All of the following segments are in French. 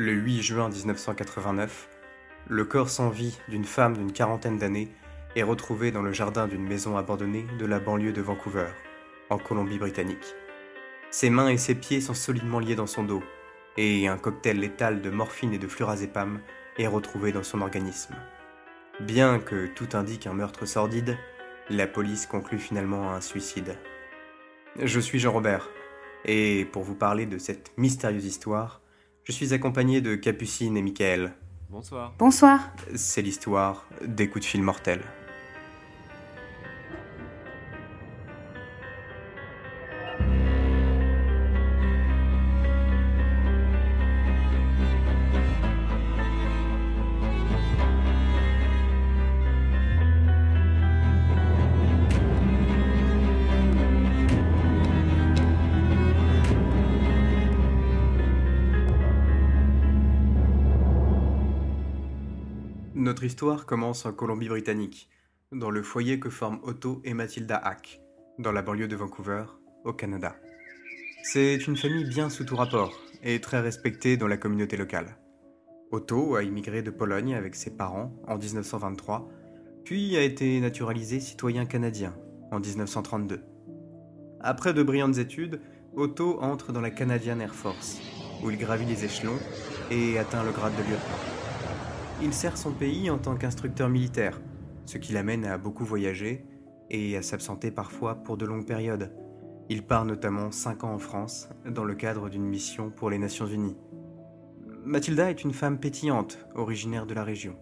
Le 8 juin 1989, le corps sans vie d'une femme d'une quarantaine d'années est retrouvé dans le jardin d'une maison abandonnée de la banlieue de Vancouver, en Colombie-Britannique. Ses mains et ses pieds sont solidement liés dans son dos, et un cocktail létal de morphine et de flurazépam est retrouvé dans son organisme. Bien que tout indique un meurtre sordide, la police conclut finalement à un suicide. Je suis Jean-Robert, et pour vous parler de cette mystérieuse histoire, je suis accompagné de Capucine et Michael. Bonsoir. Bonsoir. C'est l'histoire des coups de fil mortels. Histoire commence en Colombie-Britannique, dans le foyer que forment Otto et Mathilda Hack, dans la banlieue de Vancouver, au Canada. C'est une famille bien sous tout rapport et très respectée dans la communauté locale. Otto a immigré de Pologne avec ses parents en 1923, puis a été naturalisé citoyen canadien en 1932. Après de brillantes études, Otto entre dans la Canadian Air Force, où il gravit les échelons et atteint le grade de lieutenant il sert son pays en tant qu'instructeur militaire, ce qui l'amène à beaucoup voyager et à s'absenter parfois pour de longues périodes. Il part notamment 5 ans en France dans le cadre d'une mission pour les Nations Unies. Mathilda est une femme pétillante, originaire de la région.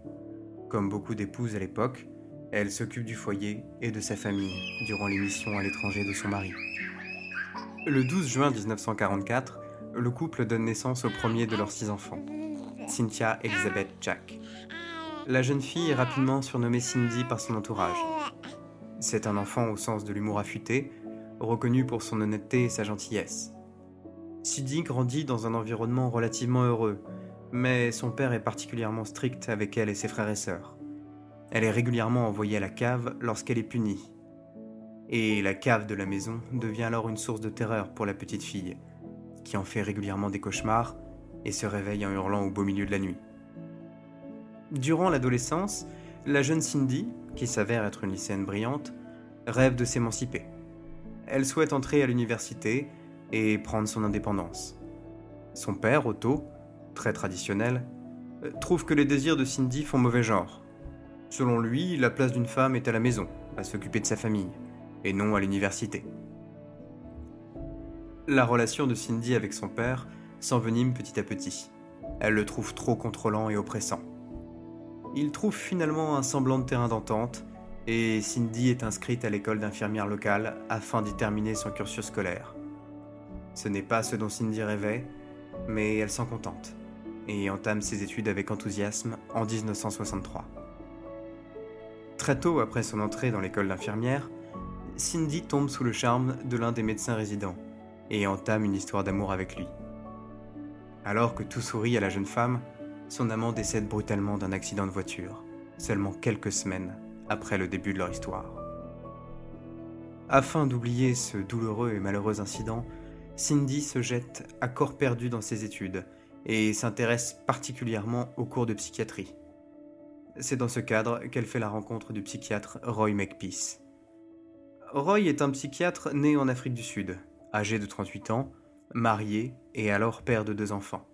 Comme beaucoup d'épouses à l'époque, elle s'occupe du foyer et de sa famille durant les missions à l'étranger de son mari. Le 12 juin 1944, le couple donne naissance au premier de leurs six enfants, Cynthia Elizabeth Jack. La jeune fille est rapidement surnommée Cindy par son entourage. C'est un enfant au sens de l'humour affûté, reconnu pour son honnêteté et sa gentillesse. Cindy grandit dans un environnement relativement heureux, mais son père est particulièrement strict avec elle et ses frères et sœurs. Elle est régulièrement envoyée à la cave lorsqu'elle est punie. Et la cave de la maison devient alors une source de terreur pour la petite fille, qui en fait régulièrement des cauchemars et se réveille en hurlant au beau milieu de la nuit. Durant l'adolescence, la jeune Cindy, qui s'avère être une lycéenne brillante, rêve de s'émanciper. Elle souhaite entrer à l'université et prendre son indépendance. Son père, Otto, très traditionnel, trouve que les désirs de Cindy font mauvais genre. Selon lui, la place d'une femme est à la maison, à s'occuper de sa famille, et non à l'université. La relation de Cindy avec son père s'envenime petit à petit. Elle le trouve trop contrôlant et oppressant. Il trouve finalement un semblant de terrain d'entente et Cindy est inscrite à l'école d'infirmière locale afin d'y terminer son cursus scolaire. Ce n'est pas ce dont Cindy rêvait, mais elle s'en contente et entame ses études avec enthousiasme en 1963. Très tôt après son entrée dans l'école d'infirmière, Cindy tombe sous le charme de l'un des médecins résidents et entame une histoire d'amour avec lui. Alors que tout sourit à la jeune femme, son amant décède brutalement d'un accident de voiture, seulement quelques semaines après le début de leur histoire. Afin d'oublier ce douloureux et malheureux incident, Cindy se jette à corps perdu dans ses études et s'intéresse particulièrement aux cours de psychiatrie. C'est dans ce cadre qu'elle fait la rencontre du psychiatre Roy McPeace. Roy est un psychiatre né en Afrique du Sud, âgé de 38 ans, marié et alors père de deux enfants.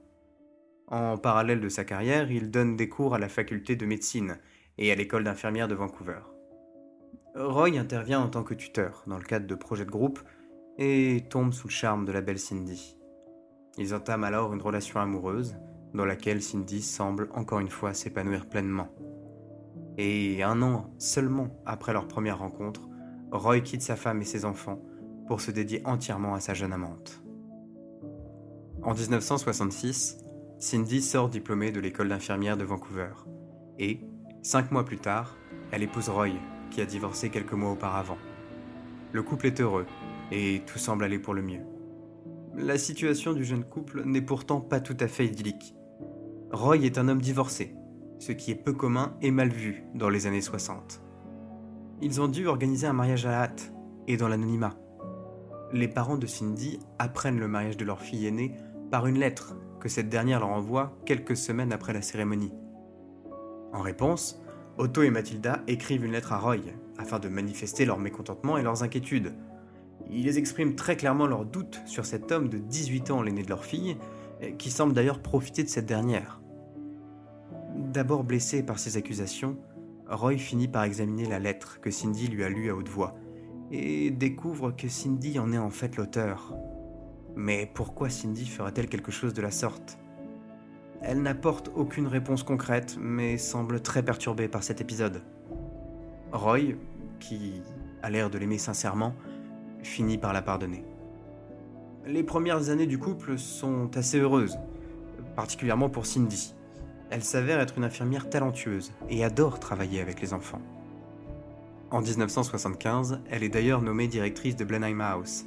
En parallèle de sa carrière, il donne des cours à la faculté de médecine et à l'école d'infirmière de Vancouver. Roy intervient en tant que tuteur dans le cadre de projets de groupe et tombe sous le charme de la belle Cindy. Ils entament alors une relation amoureuse dans laquelle Cindy semble encore une fois s'épanouir pleinement. Et un an seulement après leur première rencontre, Roy quitte sa femme et ses enfants pour se dédier entièrement à sa jeune amante. En 1966, Cindy sort diplômée de l'école d'infirmière de Vancouver. Et, cinq mois plus tard, elle épouse Roy, qui a divorcé quelques mois auparavant. Le couple est heureux, et tout semble aller pour le mieux. La situation du jeune couple n'est pourtant pas tout à fait idyllique. Roy est un homme divorcé, ce qui est peu commun et mal vu dans les années 60. Ils ont dû organiser un mariage à la hâte, et dans l'anonymat. Les parents de Cindy apprennent le mariage de leur fille aînée par une lettre que cette dernière leur envoie quelques semaines après la cérémonie. En réponse, Otto et Mathilda écrivent une lettre à Roy afin de manifester leur mécontentement et leurs inquiétudes. Ils expriment très clairement leurs doutes sur cet homme de 18 ans, l'aîné de leur fille, qui semble d'ailleurs profiter de cette dernière. D'abord blessé par ces accusations, Roy finit par examiner la lettre que Cindy lui a lue à haute voix et découvre que Cindy en est en fait l'auteur. Mais pourquoi Cindy ferait-elle quelque chose de la sorte? Elle n'apporte aucune réponse concrète, mais semble très perturbée par cet épisode. Roy, qui a l'air de l'aimer sincèrement, finit par la pardonner. Les premières années du couple sont assez heureuses, particulièrement pour Cindy. Elle s'avère être une infirmière talentueuse et adore travailler avec les enfants. En 1975, elle est d'ailleurs nommée directrice de Blenheim House,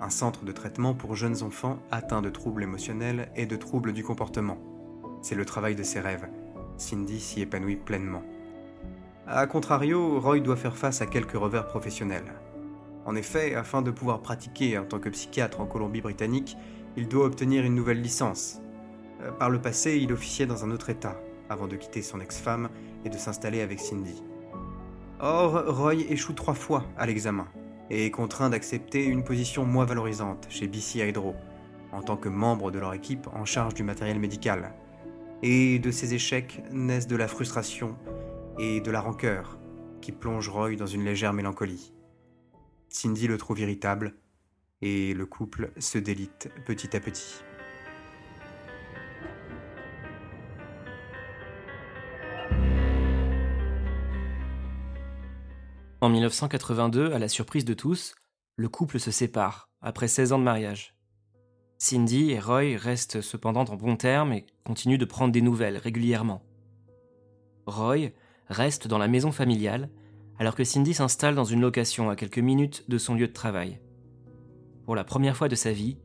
un centre de traitement pour jeunes enfants atteints de troubles émotionnels et de troubles du comportement. C'est le travail de ses rêves. Cindy s'y épanouit pleinement. A contrario, Roy doit faire face à quelques revers professionnels. En effet, afin de pouvoir pratiquer en tant que psychiatre en Colombie-Britannique, il doit obtenir une nouvelle licence. Euh, par le passé, il officiait dans un autre État, avant de quitter son ex-femme et de s'installer avec Cindy. Or, Roy échoue trois fois à l'examen et est contraint d'accepter une position moins valorisante chez BC Hydro, en tant que membre de leur équipe en charge du matériel médical. Et de ces échecs naissent de la frustration et de la rancœur qui plongent Roy dans une légère mélancolie. Cindy le trouve irritable et le couple se délite petit à petit. En 1982, à la surprise de tous, le couple se sépare, après 16 ans de mariage. Cindy et Roy restent cependant en bons termes et continuent de prendre des nouvelles régulièrement. Roy reste dans la maison familiale, alors que Cindy s'installe dans une location à quelques minutes de son lieu de travail. Pour la première fois de sa vie,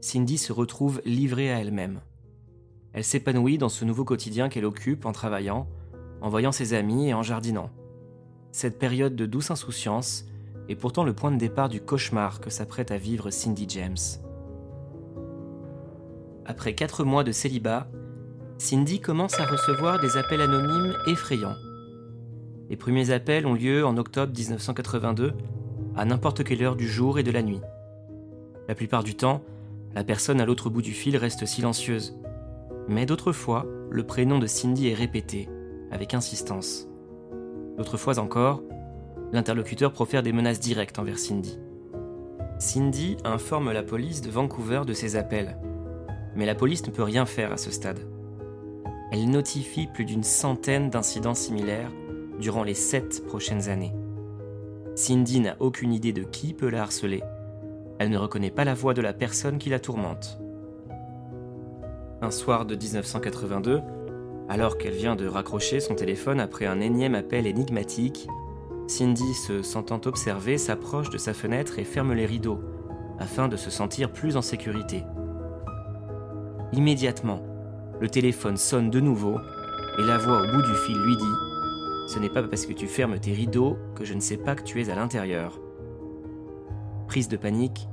Cindy se retrouve livrée à elle-même. Elle s'épanouit dans ce nouveau quotidien qu'elle occupe en travaillant, en voyant ses amis et en jardinant. Cette période de douce insouciance est pourtant le point de départ du cauchemar que s'apprête à vivre Cindy James. Après quatre mois de célibat, Cindy commence à recevoir des appels anonymes effrayants. Les premiers appels ont lieu en octobre 1982, à n'importe quelle heure du jour et de la nuit. La plupart du temps, la personne à l'autre bout du fil reste silencieuse. Mais d'autres fois, le prénom de Cindy est répété, avec insistance. D'autres fois encore, l'interlocuteur profère des menaces directes envers Cindy. Cindy informe la police de Vancouver de ses appels, mais la police ne peut rien faire à ce stade. Elle notifie plus d'une centaine d'incidents similaires durant les sept prochaines années. Cindy n'a aucune idée de qui peut la harceler. Elle ne reconnaît pas la voix de la personne qui la tourmente. Un soir de 1982, alors qu'elle vient de raccrocher son téléphone après un énième appel énigmatique, Cindy, se sentant observée, s'approche de sa fenêtre et ferme les rideaux, afin de se sentir plus en sécurité. Immédiatement, le téléphone sonne de nouveau et la voix au bout du fil lui dit Ce n'est pas parce que tu fermes tes rideaux que je ne sais pas que tu es à l'intérieur. Prise de panique,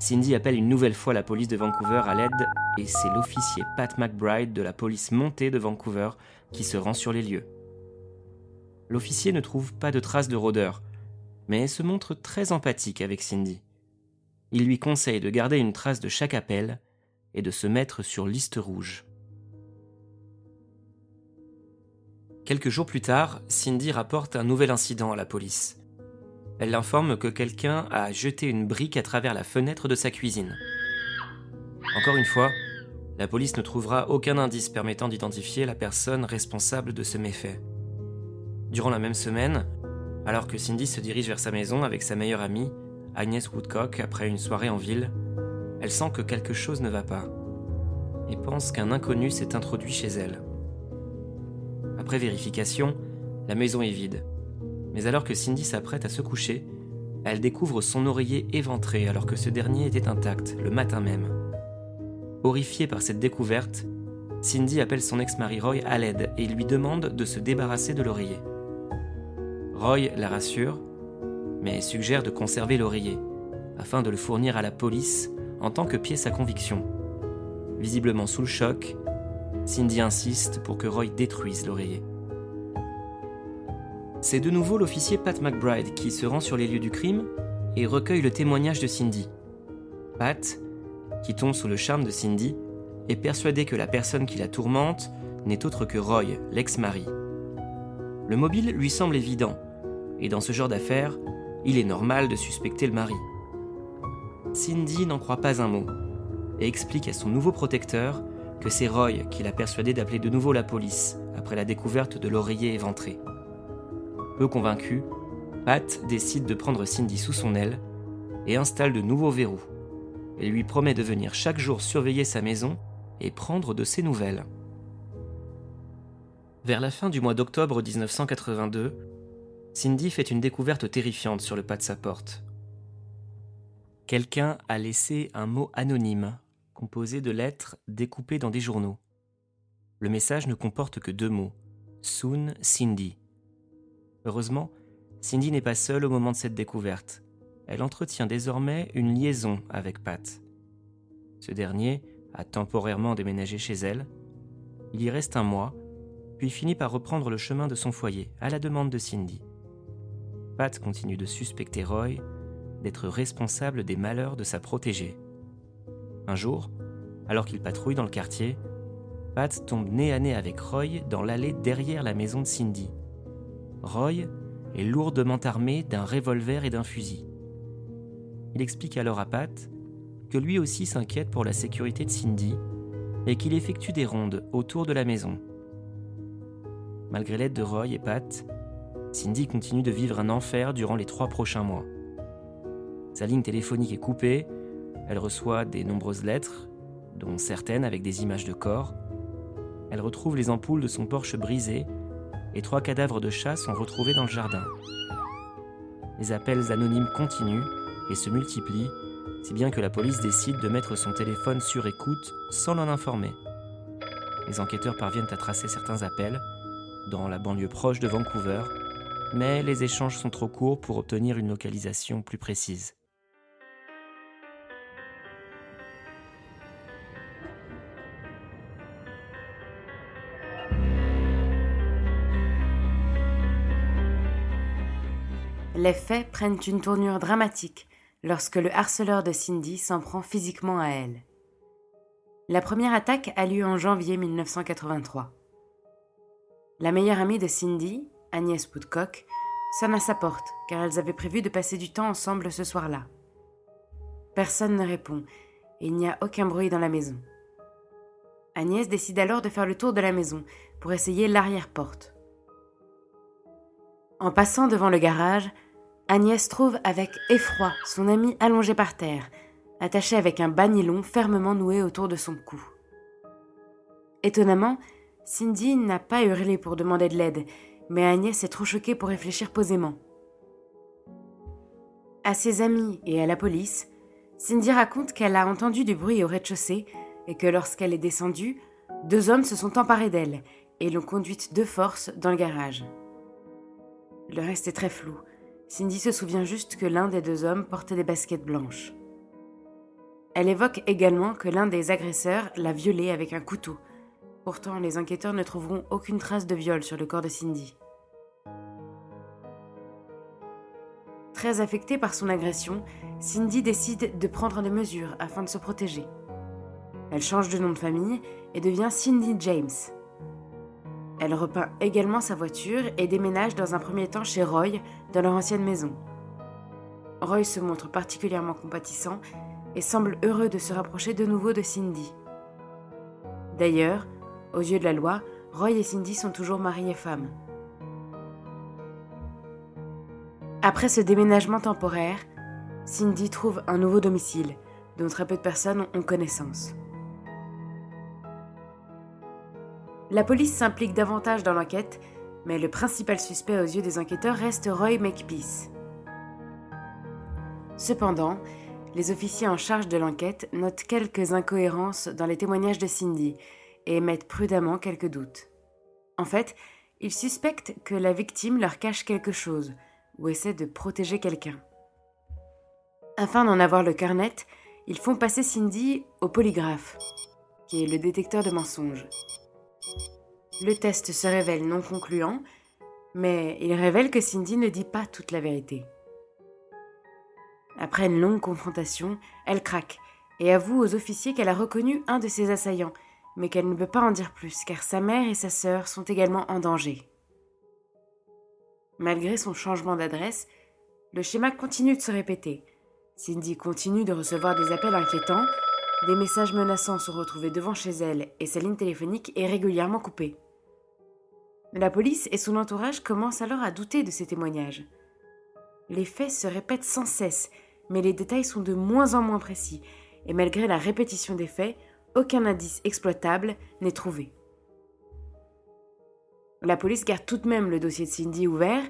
Cindy appelle une nouvelle fois la police de Vancouver à l'aide et c'est l'officier Pat McBride de la police montée de Vancouver qui se rend sur les lieux. L'officier ne trouve pas de traces de rôdeur, mais se montre très empathique avec Cindy. Il lui conseille de garder une trace de chaque appel et de se mettre sur liste rouge. Quelques jours plus tard, Cindy rapporte un nouvel incident à la police. Elle l'informe que quelqu'un a jeté une brique à travers la fenêtre de sa cuisine. Encore une fois, la police ne trouvera aucun indice permettant d'identifier la personne responsable de ce méfait. Durant la même semaine, alors que Cindy se dirige vers sa maison avec sa meilleure amie, Agnès Woodcock, après une soirée en ville, elle sent que quelque chose ne va pas et pense qu'un inconnu s'est introduit chez elle. Après vérification, la maison est vide mais alors que Cindy s'apprête à se coucher, elle découvre son oreiller éventré alors que ce dernier était intact le matin même. Horrifiée par cette découverte, Cindy appelle son ex-mari Roy à l'aide et lui demande de se débarrasser de l'oreiller. Roy la rassure, mais suggère de conserver l'oreiller, afin de le fournir à la police en tant que pièce à conviction. Visiblement sous le choc, Cindy insiste pour que Roy détruise l'oreiller. C'est de nouveau l'officier Pat McBride qui se rend sur les lieux du crime et recueille le témoignage de Cindy. Pat, qui tombe sous le charme de Cindy, est persuadé que la personne qui la tourmente n'est autre que Roy, l'ex-mari. Le mobile lui semble évident, et dans ce genre d'affaires, il est normal de suspecter le mari. Cindy n'en croit pas un mot, et explique à son nouveau protecteur que c'est Roy qui l'a persuadé d'appeler de nouveau la police après la découverte de l'oreiller éventré. Peu convaincu, Pat décide de prendre Cindy sous son aile et installe de nouveaux verrous, et lui promet de venir chaque jour surveiller sa maison et prendre de ses nouvelles. Vers la fin du mois d'octobre 1982, Cindy fait une découverte terrifiante sur le pas de sa porte. Quelqu'un a laissé un mot anonyme, composé de lettres découpées dans des journaux. Le message ne comporte que deux mots Soon Cindy. Heureusement, Cindy n'est pas seule au moment de cette découverte. Elle entretient désormais une liaison avec Pat. Ce dernier a temporairement déménagé chez elle. Il y reste un mois, puis finit par reprendre le chemin de son foyer, à la demande de Cindy. Pat continue de suspecter Roy d'être responsable des malheurs de sa protégée. Un jour, alors qu'il patrouille dans le quartier, Pat tombe nez à nez avec Roy dans l'allée derrière la maison de Cindy. Roy est lourdement armé d'un revolver et d'un fusil. Il explique alors à Pat que lui aussi s'inquiète pour la sécurité de Cindy et qu'il effectue des rondes autour de la maison. Malgré l'aide de Roy et Pat, Cindy continue de vivre un enfer durant les trois prochains mois. Sa ligne téléphonique est coupée, elle reçoit des nombreuses lettres, dont certaines avec des images de corps. Elle retrouve les ampoules de son Porsche brisées et trois cadavres de chats sont retrouvés dans le jardin. Les appels anonymes continuent et se multiplient, si bien que la police décide de mettre son téléphone sur écoute sans l'en informer. Les enquêteurs parviennent à tracer certains appels, dans la banlieue proche de Vancouver, mais les échanges sont trop courts pour obtenir une localisation plus précise. Les faits prennent une tournure dramatique lorsque le harceleur de Cindy s'en prend physiquement à elle. La première attaque a lieu en janvier 1983. La meilleure amie de Cindy, Agnès Woodcock, sonne à sa porte car elles avaient prévu de passer du temps ensemble ce soir-là. Personne ne répond et il n'y a aucun bruit dans la maison. Agnès décide alors de faire le tour de la maison pour essayer l'arrière-porte. En passant devant le garage, Agnès trouve avec effroi son ami allongé par terre, attaché avec un banilon fermement noué autour de son cou. Étonnamment, Cindy n'a pas hurlé pour demander de l'aide, mais Agnès est trop choquée pour réfléchir posément. À ses amis et à la police, Cindy raconte qu'elle a entendu du bruit au rez-de-chaussée et que lorsqu'elle est descendue, deux hommes se sont emparés d'elle et l'ont conduite de force dans le garage. Le reste est très flou, Cindy se souvient juste que l'un des deux hommes portait des baskets blanches. Elle évoque également que l'un des agresseurs l'a violée avec un couteau. Pourtant, les enquêteurs ne trouveront aucune trace de viol sur le corps de Cindy. Très affectée par son agression, Cindy décide de prendre des mesures afin de se protéger. Elle change de nom de famille et devient Cindy James. Elle repeint également sa voiture et déménage dans un premier temps chez Roy, dans leur ancienne maison. Roy se montre particulièrement compatissant et semble heureux de se rapprocher de nouveau de Cindy. D'ailleurs, aux yeux de la loi, Roy et Cindy sont toujours mari et femme. Après ce déménagement temporaire, Cindy trouve un nouveau domicile dont très peu de personnes ont connaissance. La police s'implique davantage dans l'enquête, mais le principal suspect aux yeux des enquêteurs reste Roy McPeace. Cependant, les officiers en charge de l'enquête notent quelques incohérences dans les témoignages de Cindy et émettent prudemment quelques doutes. En fait, ils suspectent que la victime leur cache quelque chose ou essaie de protéger quelqu'un. Afin d'en avoir le cœur net, ils font passer Cindy au polygraphe. qui est le détecteur de mensonges. Le test se révèle non concluant, mais il révèle que Cindy ne dit pas toute la vérité. Après une longue confrontation, elle craque et avoue aux officiers qu'elle a reconnu un de ses assaillants, mais qu'elle ne peut pas en dire plus car sa mère et sa sœur sont également en danger. Malgré son changement d'adresse, le schéma continue de se répéter. Cindy continue de recevoir des appels inquiétants, des messages menaçants sont retrouvés devant chez elle et sa ligne téléphonique est régulièrement coupée. La police et son entourage commencent alors à douter de ces témoignages. Les faits se répètent sans cesse, mais les détails sont de moins en moins précis, et malgré la répétition des faits, aucun indice exploitable n'est trouvé. La police garde tout de même le dossier de Cindy ouvert,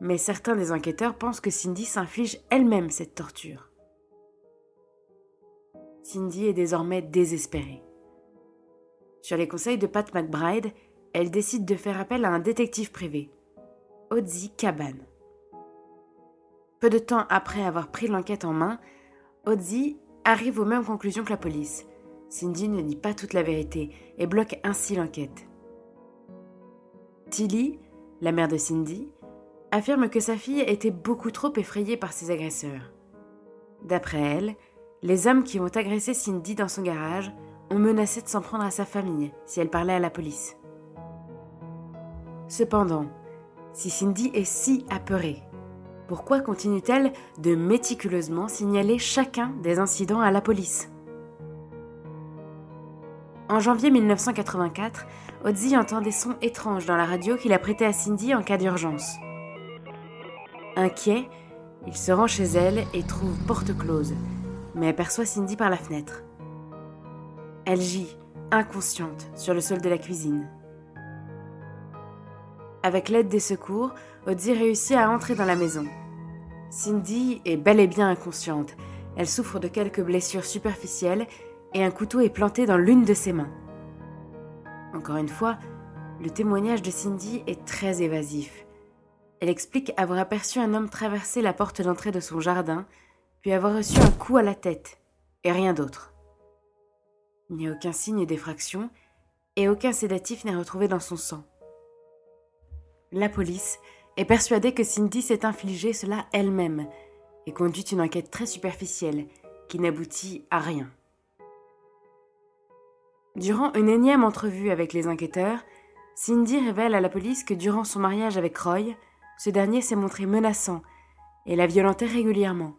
mais certains des enquêteurs pensent que Cindy s'inflige elle-même cette torture. Cindy est désormais désespérée. Sur les conseils de Pat McBride, elle décide de faire appel à un détective privé, Ozzy Caban. Peu de temps après avoir pris l'enquête en main, Ozzy arrive aux mêmes conclusions que la police. Cindy ne dit pas toute la vérité et bloque ainsi l'enquête. Tilly, la mère de Cindy, affirme que sa fille était beaucoup trop effrayée par ses agresseurs. D'après elle, les hommes qui ont agressé Cindy dans son garage ont menacé de s'en prendre à sa famille si elle parlait à la police. Cependant, si Cindy est si apeurée, pourquoi continue-t-elle de méticuleusement signaler chacun des incidents à la police? En janvier 1984, Ozzy entend des sons étranges dans la radio qu'il a prêté à Cindy en cas d'urgence. Inquiet, il se rend chez elle et trouve porte close, mais aperçoit Cindy par la fenêtre. Elle gît, inconsciente, sur le sol de la cuisine. Avec l'aide des secours, Ozzy réussit à entrer dans la maison. Cindy est bel et bien inconsciente. Elle souffre de quelques blessures superficielles et un couteau est planté dans l'une de ses mains. Encore une fois, le témoignage de Cindy est très évasif. Elle explique avoir aperçu un homme traverser la porte d'entrée de son jardin, puis avoir reçu un coup à la tête, et rien d'autre. Il n'y a aucun signe d'effraction, et aucun sédatif n'est retrouvé dans son sang. La police est persuadée que Cindy s'est infligé cela elle-même et conduit une enquête très superficielle qui n'aboutit à rien. Durant une énième entrevue avec les enquêteurs, Cindy révèle à la police que durant son mariage avec Roy, ce dernier s'est montré menaçant et la violentait régulièrement.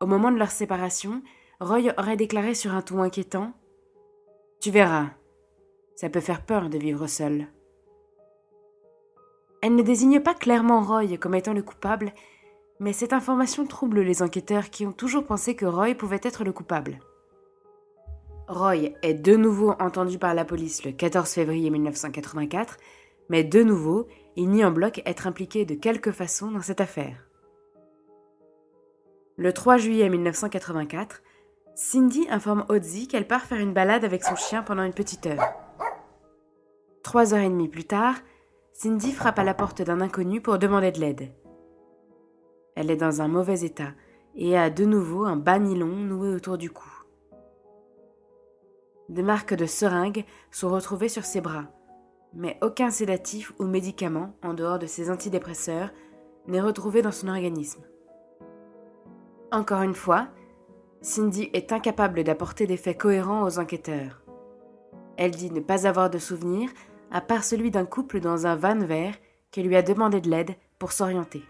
Au moment de leur séparation, Roy aurait déclaré sur un ton inquiétant Tu verras, ça peut faire peur de vivre seul. Elle ne désigne pas clairement Roy comme étant le coupable, mais cette information trouble les enquêteurs qui ont toujours pensé que Roy pouvait être le coupable. Roy est de nouveau entendu par la police le 14 février 1984, mais de nouveau, il nie en bloc être impliqué de quelque façon dans cette affaire. Le 3 juillet 1984, Cindy informe Ozzy qu'elle part faire une balade avec son chien pendant une petite heure. Trois heures et demie plus tard, Cindy frappe à la porte d'un inconnu pour demander de l'aide. Elle est dans un mauvais état et a de nouveau un bas nylon noué autour du cou. Des marques de seringues sont retrouvées sur ses bras, mais aucun sédatif ou médicament, en dehors de ses antidépresseurs, n'est retrouvé dans son organisme. Encore une fois, Cindy est incapable d'apporter des faits cohérents aux enquêteurs. Elle dit ne pas avoir de souvenirs à part celui d'un couple dans un van vert qui lui a demandé de l'aide pour s'orienter.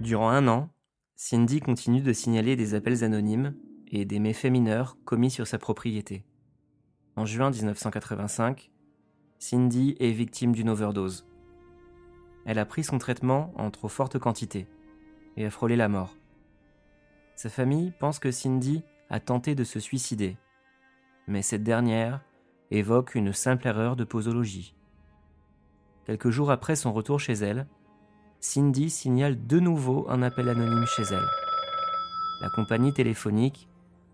Durant un an, Cindy continue de signaler des appels anonymes et des méfaits mineurs commis sur sa propriété. En juin 1985, Cindy est victime d'une overdose. Elle a pris son traitement en trop forte quantité et a frôlé la mort. Sa famille pense que Cindy a tenté de se suicider, mais cette dernière évoque une simple erreur de posologie. Quelques jours après son retour chez elle, Cindy signale de nouveau un appel anonyme chez elle. La compagnie téléphonique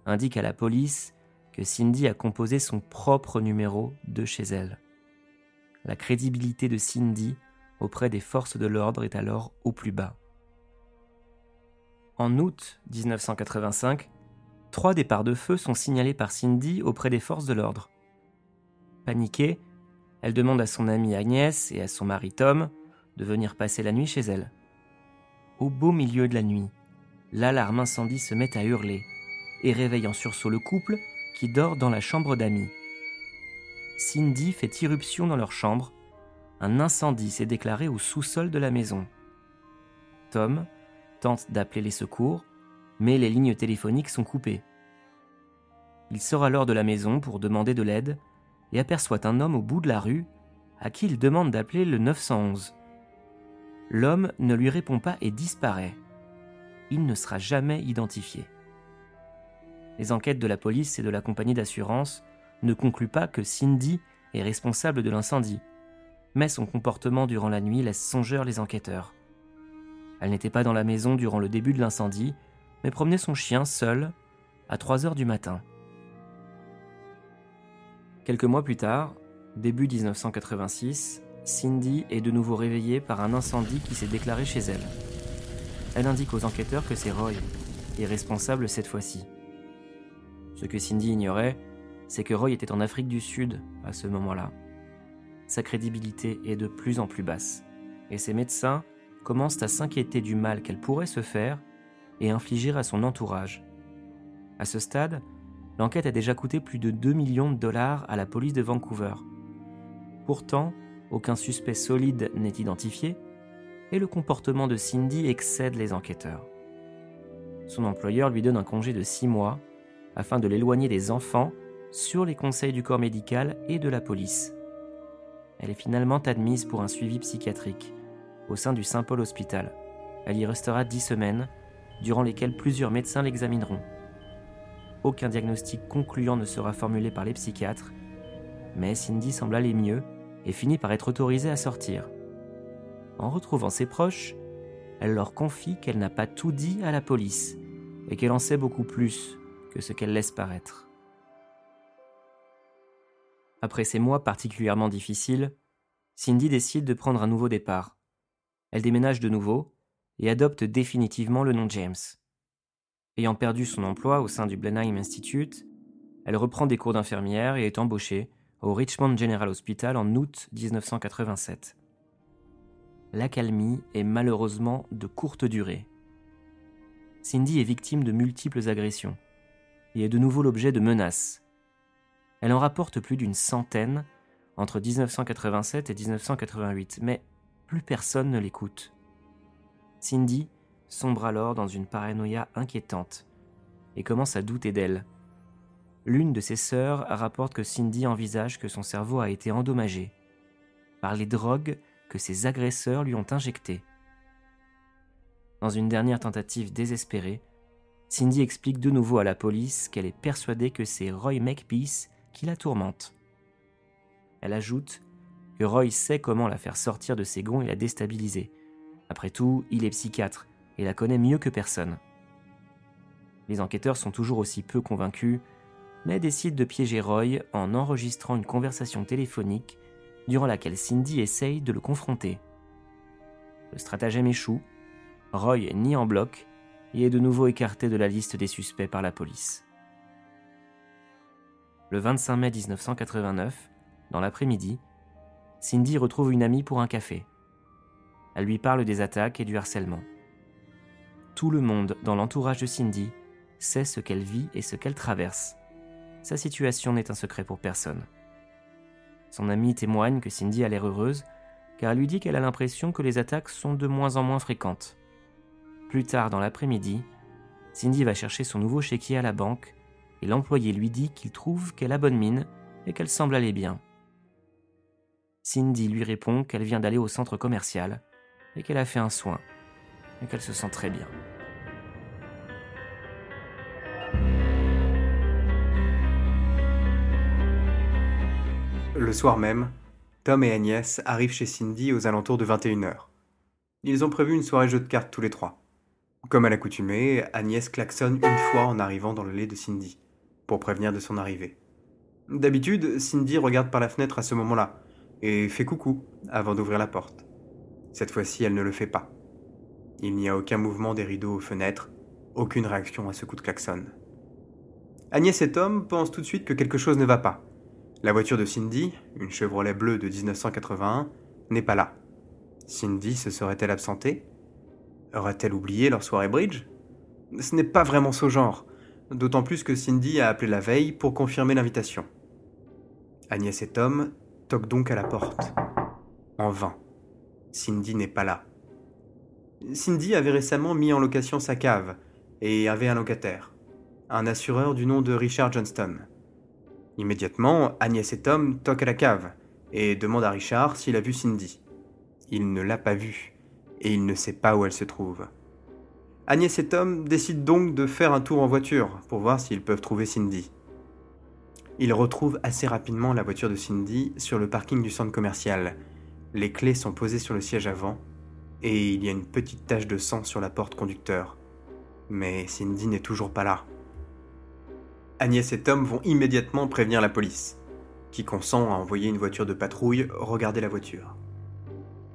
indique à la police que Cindy a composé son propre numéro de chez elle. La crédibilité de Cindy auprès des forces de l'ordre est alors au plus bas. En août 1985, trois départs de feu sont signalés par Cindy auprès des forces de l'ordre. Paniquée, elle demande à son amie Agnès et à son mari Tom de venir passer la nuit chez elle. Au beau milieu de la nuit, l'alarme incendie se met à hurler et réveille en sursaut le couple qui dort dans la chambre d'amis. Cindy fait irruption dans leur chambre. Un incendie s'est déclaré au sous-sol de la maison. Tom tente d'appeler les secours, mais les lignes téléphoniques sont coupées. Il sort alors de la maison pour demander de l'aide et aperçoit un homme au bout de la rue à qui il demande d'appeler le 911. L'homme ne lui répond pas et disparaît. Il ne sera jamais identifié. Les enquêtes de la police et de la compagnie d'assurance ne concluent pas que Cindy est responsable de l'incendie, mais son comportement durant la nuit laisse songeur les enquêteurs. Elle n'était pas dans la maison durant le début de l'incendie, mais promenait son chien seul à 3 heures du matin. Quelques mois plus tard, début 1986, Cindy est de nouveau réveillée par un incendie qui s'est déclaré chez elle. Elle indique aux enquêteurs que c'est Roy, et responsable cette fois-ci. Ce que Cindy ignorait, c'est que Roy était en Afrique du Sud à ce moment-là. Sa crédibilité est de plus en plus basse, et ses médecins commencent à s'inquiéter du mal qu'elle pourrait se faire et infliger à son entourage. À ce stade, l'enquête a déjà coûté plus de 2 millions de dollars à la police de Vancouver. Pourtant, aucun suspect solide n'est identifié et le comportement de Cindy excède les enquêteurs. Son employeur lui donne un congé de 6 mois afin de l'éloigner des enfants sur les conseils du corps médical et de la police. Elle est finalement admise pour un suivi psychiatrique au sein du Saint-Paul Hospital. Elle y restera dix semaines, durant lesquelles plusieurs médecins l'examineront. Aucun diagnostic concluant ne sera formulé par les psychiatres, mais Cindy semble aller mieux et finit par être autorisée à sortir. En retrouvant ses proches, elle leur confie qu'elle n'a pas tout dit à la police et qu'elle en sait beaucoup plus que ce qu'elle laisse paraître. Après ces mois particulièrement difficiles, Cindy décide de prendre un nouveau départ elle déménage de nouveau et adopte définitivement le nom James. Ayant perdu son emploi au sein du Blenheim Institute, elle reprend des cours d'infirmière et est embauchée au Richmond General Hospital en août 1987. L'accalmie est malheureusement de courte durée. Cindy est victime de multiples agressions et est de nouveau l'objet de menaces. Elle en rapporte plus d'une centaine entre 1987 et 1988, mais plus personne ne l'écoute. Cindy sombre alors dans une paranoïa inquiétante et commence à douter d'elle. L'une de ses sœurs rapporte que Cindy envisage que son cerveau a été endommagé par les drogues que ses agresseurs lui ont injectées. Dans une dernière tentative désespérée, Cindy explique de nouveau à la police qu'elle est persuadée que c'est Roy Makepeace qui la tourmente. Elle ajoute que Roy sait comment la faire sortir de ses gonds et la déstabiliser. Après tout, il est psychiatre et la connaît mieux que personne. Les enquêteurs sont toujours aussi peu convaincus, mais décident de piéger Roy en enregistrant une conversation téléphonique durant laquelle Cindy essaye de le confronter. Le stratagème échoue, Roy nie en bloc et est de nouveau écarté de la liste des suspects par la police. Le 25 mai 1989, dans l'après-midi, Cindy retrouve une amie pour un café. Elle lui parle des attaques et du harcèlement. Tout le monde dans l'entourage de Cindy sait ce qu'elle vit et ce qu'elle traverse. Sa situation n'est un secret pour personne. Son amie témoigne que Cindy a l'air heureuse, car elle lui dit qu'elle a l'impression que les attaques sont de moins en moins fréquentes. Plus tard dans l'après-midi, Cindy va chercher son nouveau chéquier à la banque et l'employé lui dit qu'il trouve qu'elle a bonne mine et qu'elle semble aller bien. Cindy lui répond qu'elle vient d'aller au centre commercial et qu'elle a fait un soin et qu'elle se sent très bien. Le soir même, Tom et Agnès arrivent chez Cindy aux alentours de 21h. Ils ont prévu une soirée jeu de cartes tous les trois. Comme à l'accoutumée, Agnès klaxonne une fois en arrivant dans le lit de Cindy, pour prévenir de son arrivée. D'habitude, Cindy regarde par la fenêtre à ce moment-là, et fait coucou avant d'ouvrir la porte. Cette fois-ci, elle ne le fait pas. Il n'y a aucun mouvement des rideaux aux fenêtres, aucune réaction à ce coup de klaxon. Agnès et Tom pensent tout de suite que quelque chose ne va pas. La voiture de Cindy, une Chevrolet bleue de 1981, n'est pas là. Cindy se serait-elle absentée? Aurait-elle oublié leur soirée bridge? Ce n'est pas vraiment ce genre, d'autant plus que Cindy a appelé la veille pour confirmer l'invitation. Agnès et Tom toquent donc à la porte. En vain. Cindy n'est pas là. Cindy avait récemment mis en location sa cave et avait un locataire, un assureur du nom de Richard Johnston. Immédiatement, Agnès et Tom toquent à la cave et demandent à Richard s'il a vu Cindy. Il ne l'a pas vue et il ne sait pas où elle se trouve. Agnès et Tom décident donc de faire un tour en voiture pour voir s'ils peuvent trouver Cindy. Ils retrouvent assez rapidement la voiture de Cindy sur le parking du centre commercial. Les clés sont posées sur le siège avant et il y a une petite tache de sang sur la porte conducteur. Mais Cindy n'est toujours pas là. Agnès et Tom vont immédiatement prévenir la police, qui consent à envoyer une voiture de patrouille regarder la voiture.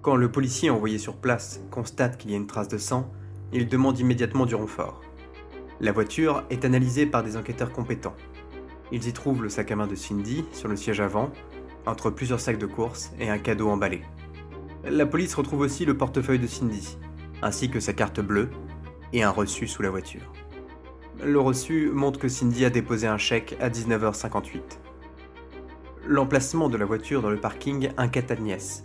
Quand le policier envoyé sur place constate qu'il y a une trace de sang, il demande immédiatement du renfort. La voiture est analysée par des enquêteurs compétents. Ils y trouvent le sac à main de Cindy sur le siège avant, entre plusieurs sacs de course et un cadeau emballé. La police retrouve aussi le portefeuille de Cindy, ainsi que sa carte bleue et un reçu sous la voiture. Le reçu montre que Cindy a déposé un chèque à 19h58. L'emplacement de la voiture dans le parking inquiète Agnès,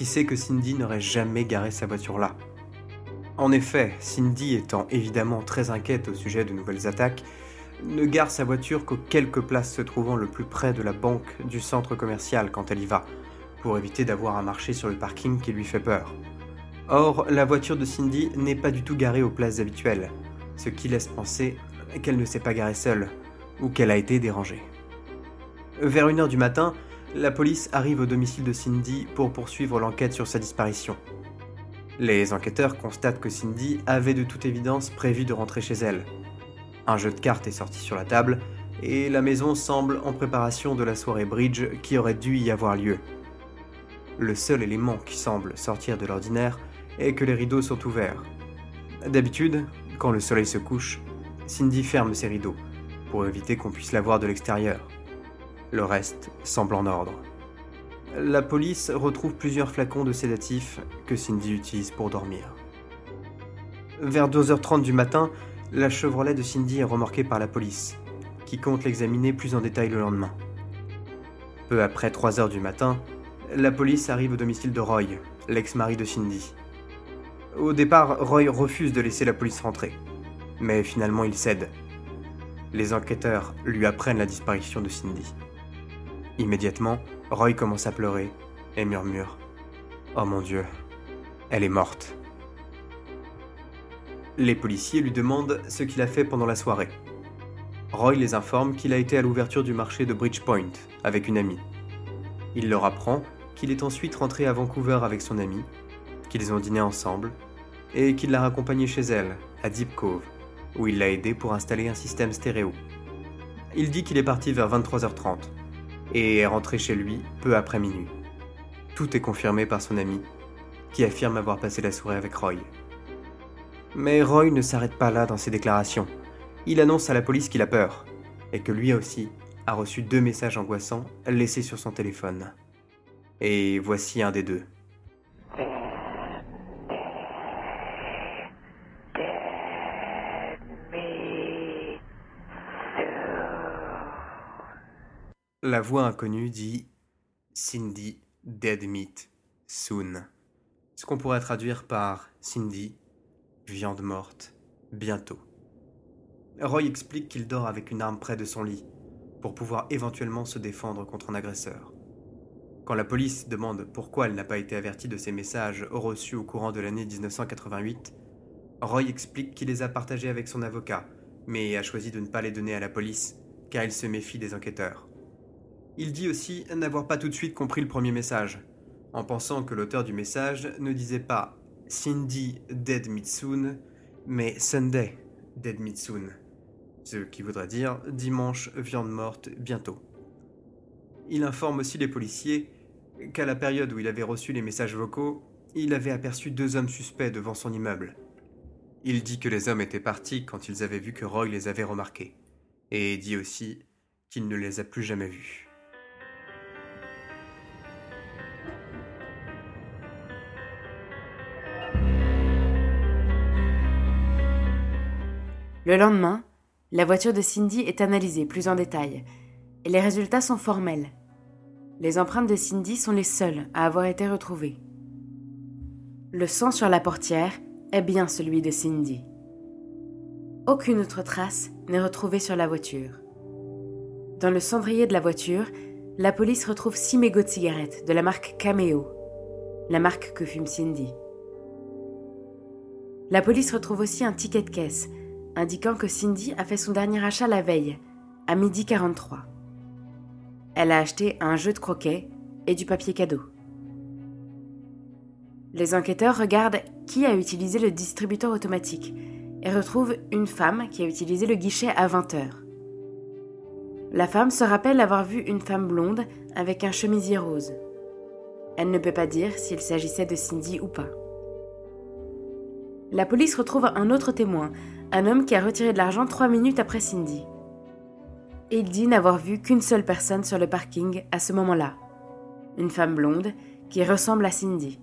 qui sait que Cindy n'aurait jamais garé sa voiture là. En effet, Cindy étant évidemment très inquiète au sujet de nouvelles attaques, ne gare sa voiture qu'aux quelques places se trouvant le plus près de la banque du centre commercial quand elle y va, pour éviter d'avoir à marcher sur le parking qui lui fait peur. Or, la voiture de Cindy n'est pas du tout garée aux places habituelles, ce qui laisse penser qu'elle ne s'est pas garée seule, ou qu'elle a été dérangée. Vers 1h du matin, la police arrive au domicile de Cindy pour poursuivre l'enquête sur sa disparition. Les enquêteurs constatent que Cindy avait de toute évidence prévu de rentrer chez elle. Un jeu de cartes est sorti sur la table et la maison semble en préparation de la soirée bridge qui aurait dû y avoir lieu. Le seul élément qui semble sortir de l'ordinaire est que les rideaux sont ouverts. D'habitude, quand le soleil se couche, Cindy ferme ses rideaux pour éviter qu'on puisse la voir de l'extérieur. Le reste semble en ordre. La police retrouve plusieurs flacons de sédatifs que Cindy utilise pour dormir. Vers 2h30 du matin, la Chevrolet de Cindy est remorquée par la police, qui compte l'examiner plus en détail le lendemain. Peu après 3h du matin, la police arrive au domicile de Roy, l'ex-mari de Cindy. Au départ, Roy refuse de laisser la police rentrer, mais finalement il cède. Les enquêteurs lui apprennent la disparition de Cindy. Immédiatement, Roy commence à pleurer et murmure ⁇ Oh mon Dieu, elle est morte !⁇ Les policiers lui demandent ce qu'il a fait pendant la soirée. Roy les informe qu'il a été à l'ouverture du marché de Bridgepoint avec une amie. Il leur apprend qu'il est ensuite rentré à Vancouver avec son amie, qu'ils ont dîné ensemble, et qu'il l'a raccompagnée chez elle, à Deep Cove, où il l'a aidé pour installer un système stéréo. Il dit qu'il est parti vers 23h30 et est rentré chez lui peu après minuit. Tout est confirmé par son ami, qui affirme avoir passé la soirée avec Roy. Mais Roy ne s'arrête pas là dans ses déclarations. Il annonce à la police qu'il a peur, et que lui aussi a reçu deux messages angoissants laissés sur son téléphone. Et voici un des deux. La voix inconnue dit Cindy Dead Meat Soon. Ce qu'on pourrait traduire par Cindy, viande morte, bientôt. Roy explique qu'il dort avec une arme près de son lit, pour pouvoir éventuellement se défendre contre un agresseur. Quand la police demande pourquoi elle n'a pas été avertie de ces messages reçus au courant de l'année 1988, Roy explique qu'il les a partagés avec son avocat, mais a choisi de ne pas les donner à la police, car il se méfie des enquêteurs. Il dit aussi n'avoir pas tout de suite compris le premier message, en pensant que l'auteur du message ne disait pas Cindy Dead Mitsun, mais Sunday Dead Mitsun, ce qui voudrait dire dimanche viande morte bientôt. Il informe aussi les policiers qu'à la période où il avait reçu les messages vocaux, il avait aperçu deux hommes suspects devant son immeuble. Il dit que les hommes étaient partis quand ils avaient vu que Roy les avait remarqués, et dit aussi qu'il ne les a plus jamais vus. Le lendemain, la voiture de Cindy est analysée plus en détail, et les résultats sont formels. Les empreintes de Cindy sont les seules à avoir été retrouvées. Le sang sur la portière est bien celui de Cindy. Aucune autre trace n'est retrouvée sur la voiture. Dans le cendrier de la voiture, la police retrouve six mégots de cigarettes de la marque Cameo, la marque que fume Cindy. La police retrouve aussi un ticket de caisse indiquant que Cindy a fait son dernier achat la veille, à midi 43. Elle a acheté un jeu de croquet et du papier cadeau. Les enquêteurs regardent qui a utilisé le distributeur automatique et retrouvent une femme qui a utilisé le guichet à 20 heures. La femme se rappelle avoir vu une femme blonde avec un chemisier rose. Elle ne peut pas dire s'il s'agissait de Cindy ou pas. La police retrouve un autre témoin, un homme qui a retiré de l'argent trois minutes après Cindy. Il dit n'avoir vu qu'une seule personne sur le parking à ce moment-là, une femme blonde qui ressemble à Cindy.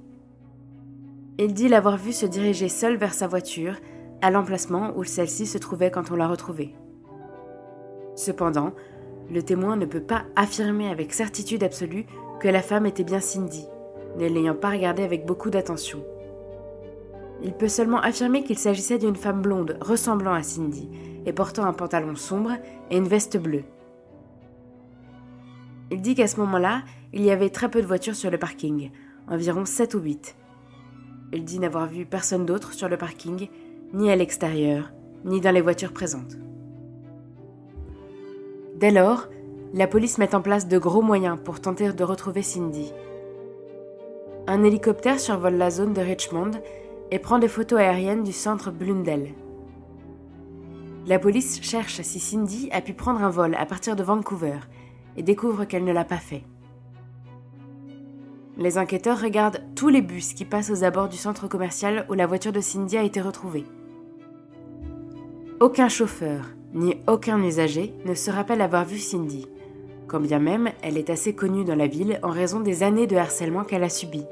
Il dit l'avoir vue se diriger seule vers sa voiture, à l'emplacement où celle-ci se trouvait quand on l'a retrouvée. Cependant, le témoin ne peut pas affirmer avec certitude absolue que la femme était bien Cindy, ne l'ayant pas regardée avec beaucoup d'attention. Il peut seulement affirmer qu'il s'agissait d'une femme blonde ressemblant à Cindy et portant un pantalon sombre et une veste bleue. Il dit qu'à ce moment-là, il y avait très peu de voitures sur le parking, environ 7 ou 8. Il dit n'avoir vu personne d'autre sur le parking, ni à l'extérieur, ni dans les voitures présentes. Dès lors, la police met en place de gros moyens pour tenter de retrouver Cindy. Un hélicoptère survole la zone de Richmond et prend des photos aériennes du centre Blundell. La police cherche si Cindy a pu prendre un vol à partir de Vancouver et découvre qu'elle ne l'a pas fait. Les enquêteurs regardent tous les bus qui passent aux abords du centre commercial où la voiture de Cindy a été retrouvée. Aucun chauffeur ni aucun usager ne se rappelle avoir vu Cindy, quand bien même elle est assez connue dans la ville en raison des années de harcèlement qu'elle a subies.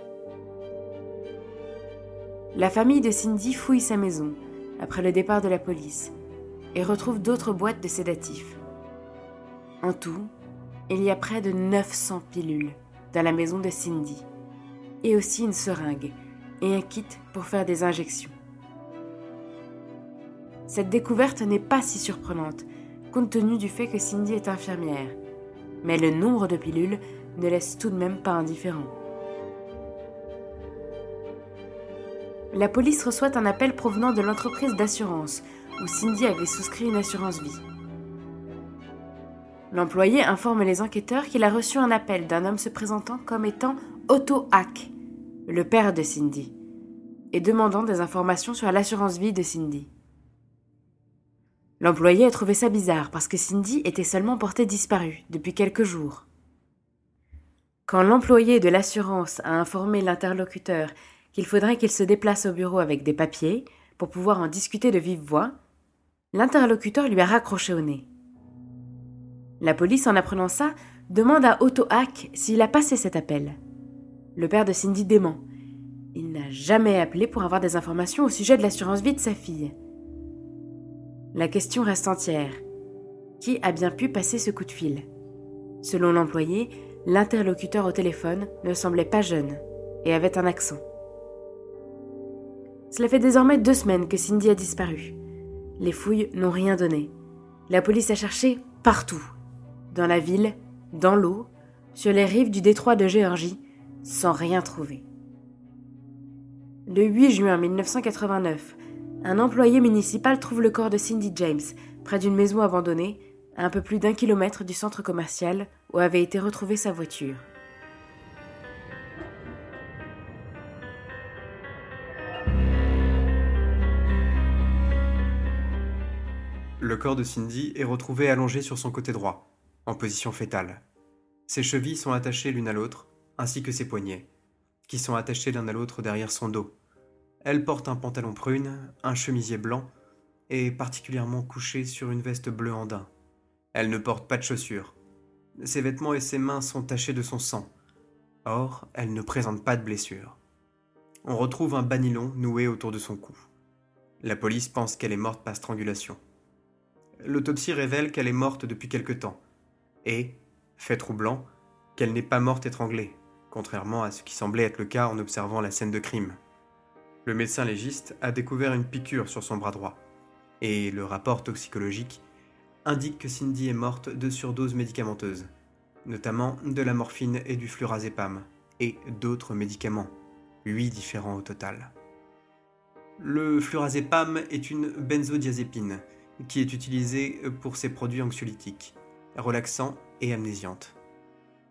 La famille de Cindy fouille sa maison après le départ de la police et retrouve d'autres boîtes de sédatifs. En tout, il y a près de 900 pilules dans la maison de Cindy et aussi une seringue et un kit pour faire des injections. Cette découverte n'est pas si surprenante compte tenu du fait que Cindy est infirmière, mais le nombre de pilules ne laisse tout de même pas indifférent. La police reçoit un appel provenant de l'entreprise d'assurance où Cindy avait souscrit une assurance vie. L'employé informe les enquêteurs qu'il a reçu un appel d'un homme se présentant comme étant Otto Hack, le père de Cindy, et demandant des informations sur l'assurance vie de Cindy. L'employé a trouvé ça bizarre parce que Cindy était seulement portée disparue depuis quelques jours. Quand l'employé de l'assurance a informé l'interlocuteur qu'il faudrait qu'il se déplace au bureau avec des papiers pour pouvoir en discuter de vive voix, l'interlocuteur lui a raccroché au nez. La police, en apprenant ça, demande à Otto Hack s'il a passé cet appel. Le père de Cindy dément. Il n'a jamais appelé pour avoir des informations au sujet de l'assurance vie de sa fille. La question reste entière. Qui a bien pu passer ce coup de fil? Selon l'employé, l'interlocuteur au téléphone ne semblait pas jeune et avait un accent. Cela fait désormais deux semaines que Cindy a disparu. Les fouilles n'ont rien donné. La police a cherché partout. Dans la ville, dans l'eau, sur les rives du détroit de Géorgie, sans rien trouver. Le 8 juin 1989, un employé municipal trouve le corps de Cindy James près d'une maison abandonnée, à un peu plus d'un kilomètre du centre commercial où avait été retrouvée sa voiture. Le corps de Cindy est retrouvé allongé sur son côté droit, en position fétale. Ses chevilles sont attachées l'une à l'autre, ainsi que ses poignets, qui sont attachés l'un à l'autre derrière son dos. Elle porte un pantalon prune, un chemisier blanc, et particulièrement couchée sur une veste bleu andin. Elle ne porte pas de chaussures. Ses vêtements et ses mains sont tachés de son sang. Or, elle ne présente pas de blessure. On retrouve un banilon noué autour de son cou. La police pense qu'elle est morte par strangulation. L'autopsie révèle qu'elle est morte depuis quelque temps. Et, fait troublant, qu'elle n'est pas morte étranglée, contrairement à ce qui semblait être le cas en observant la scène de crime. Le médecin légiste a découvert une piqûre sur son bras droit, et le rapport toxicologique indique que Cindy est morte de surdose médicamenteuse, notamment de la morphine et du flurazépam, et d'autres médicaments, huit différents au total. Le flurazépam est une benzodiazépine qui est utilisée pour ses produits anxiolytiques, relaxants et amnésiantes.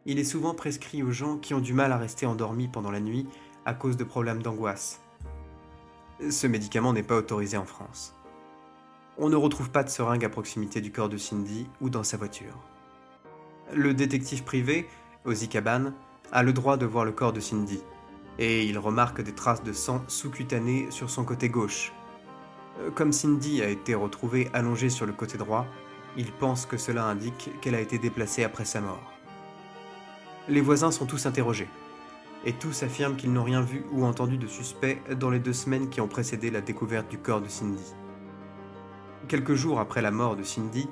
Il est souvent prescrit aux gens qui ont du mal à rester endormis pendant la nuit à cause de problèmes d'angoisse. Ce médicament n'est pas autorisé en France. On ne retrouve pas de seringue à proximité du corps de Cindy ou dans sa voiture. Le détective privé, Ozzy Caban, a le droit de voir le corps de Cindy, et il remarque des traces de sang sous-cutané sur son côté gauche. Euh, comme Cindy a été retrouvée allongée sur le côté droit, il pense que cela indique qu'elle a été déplacée après sa mort. Les voisins sont tous interrogés, et tous affirment qu'ils n'ont rien vu ou entendu de suspect dans les deux semaines qui ont précédé la découverte du corps de Cindy. Quelques jours après la mort de Cindy,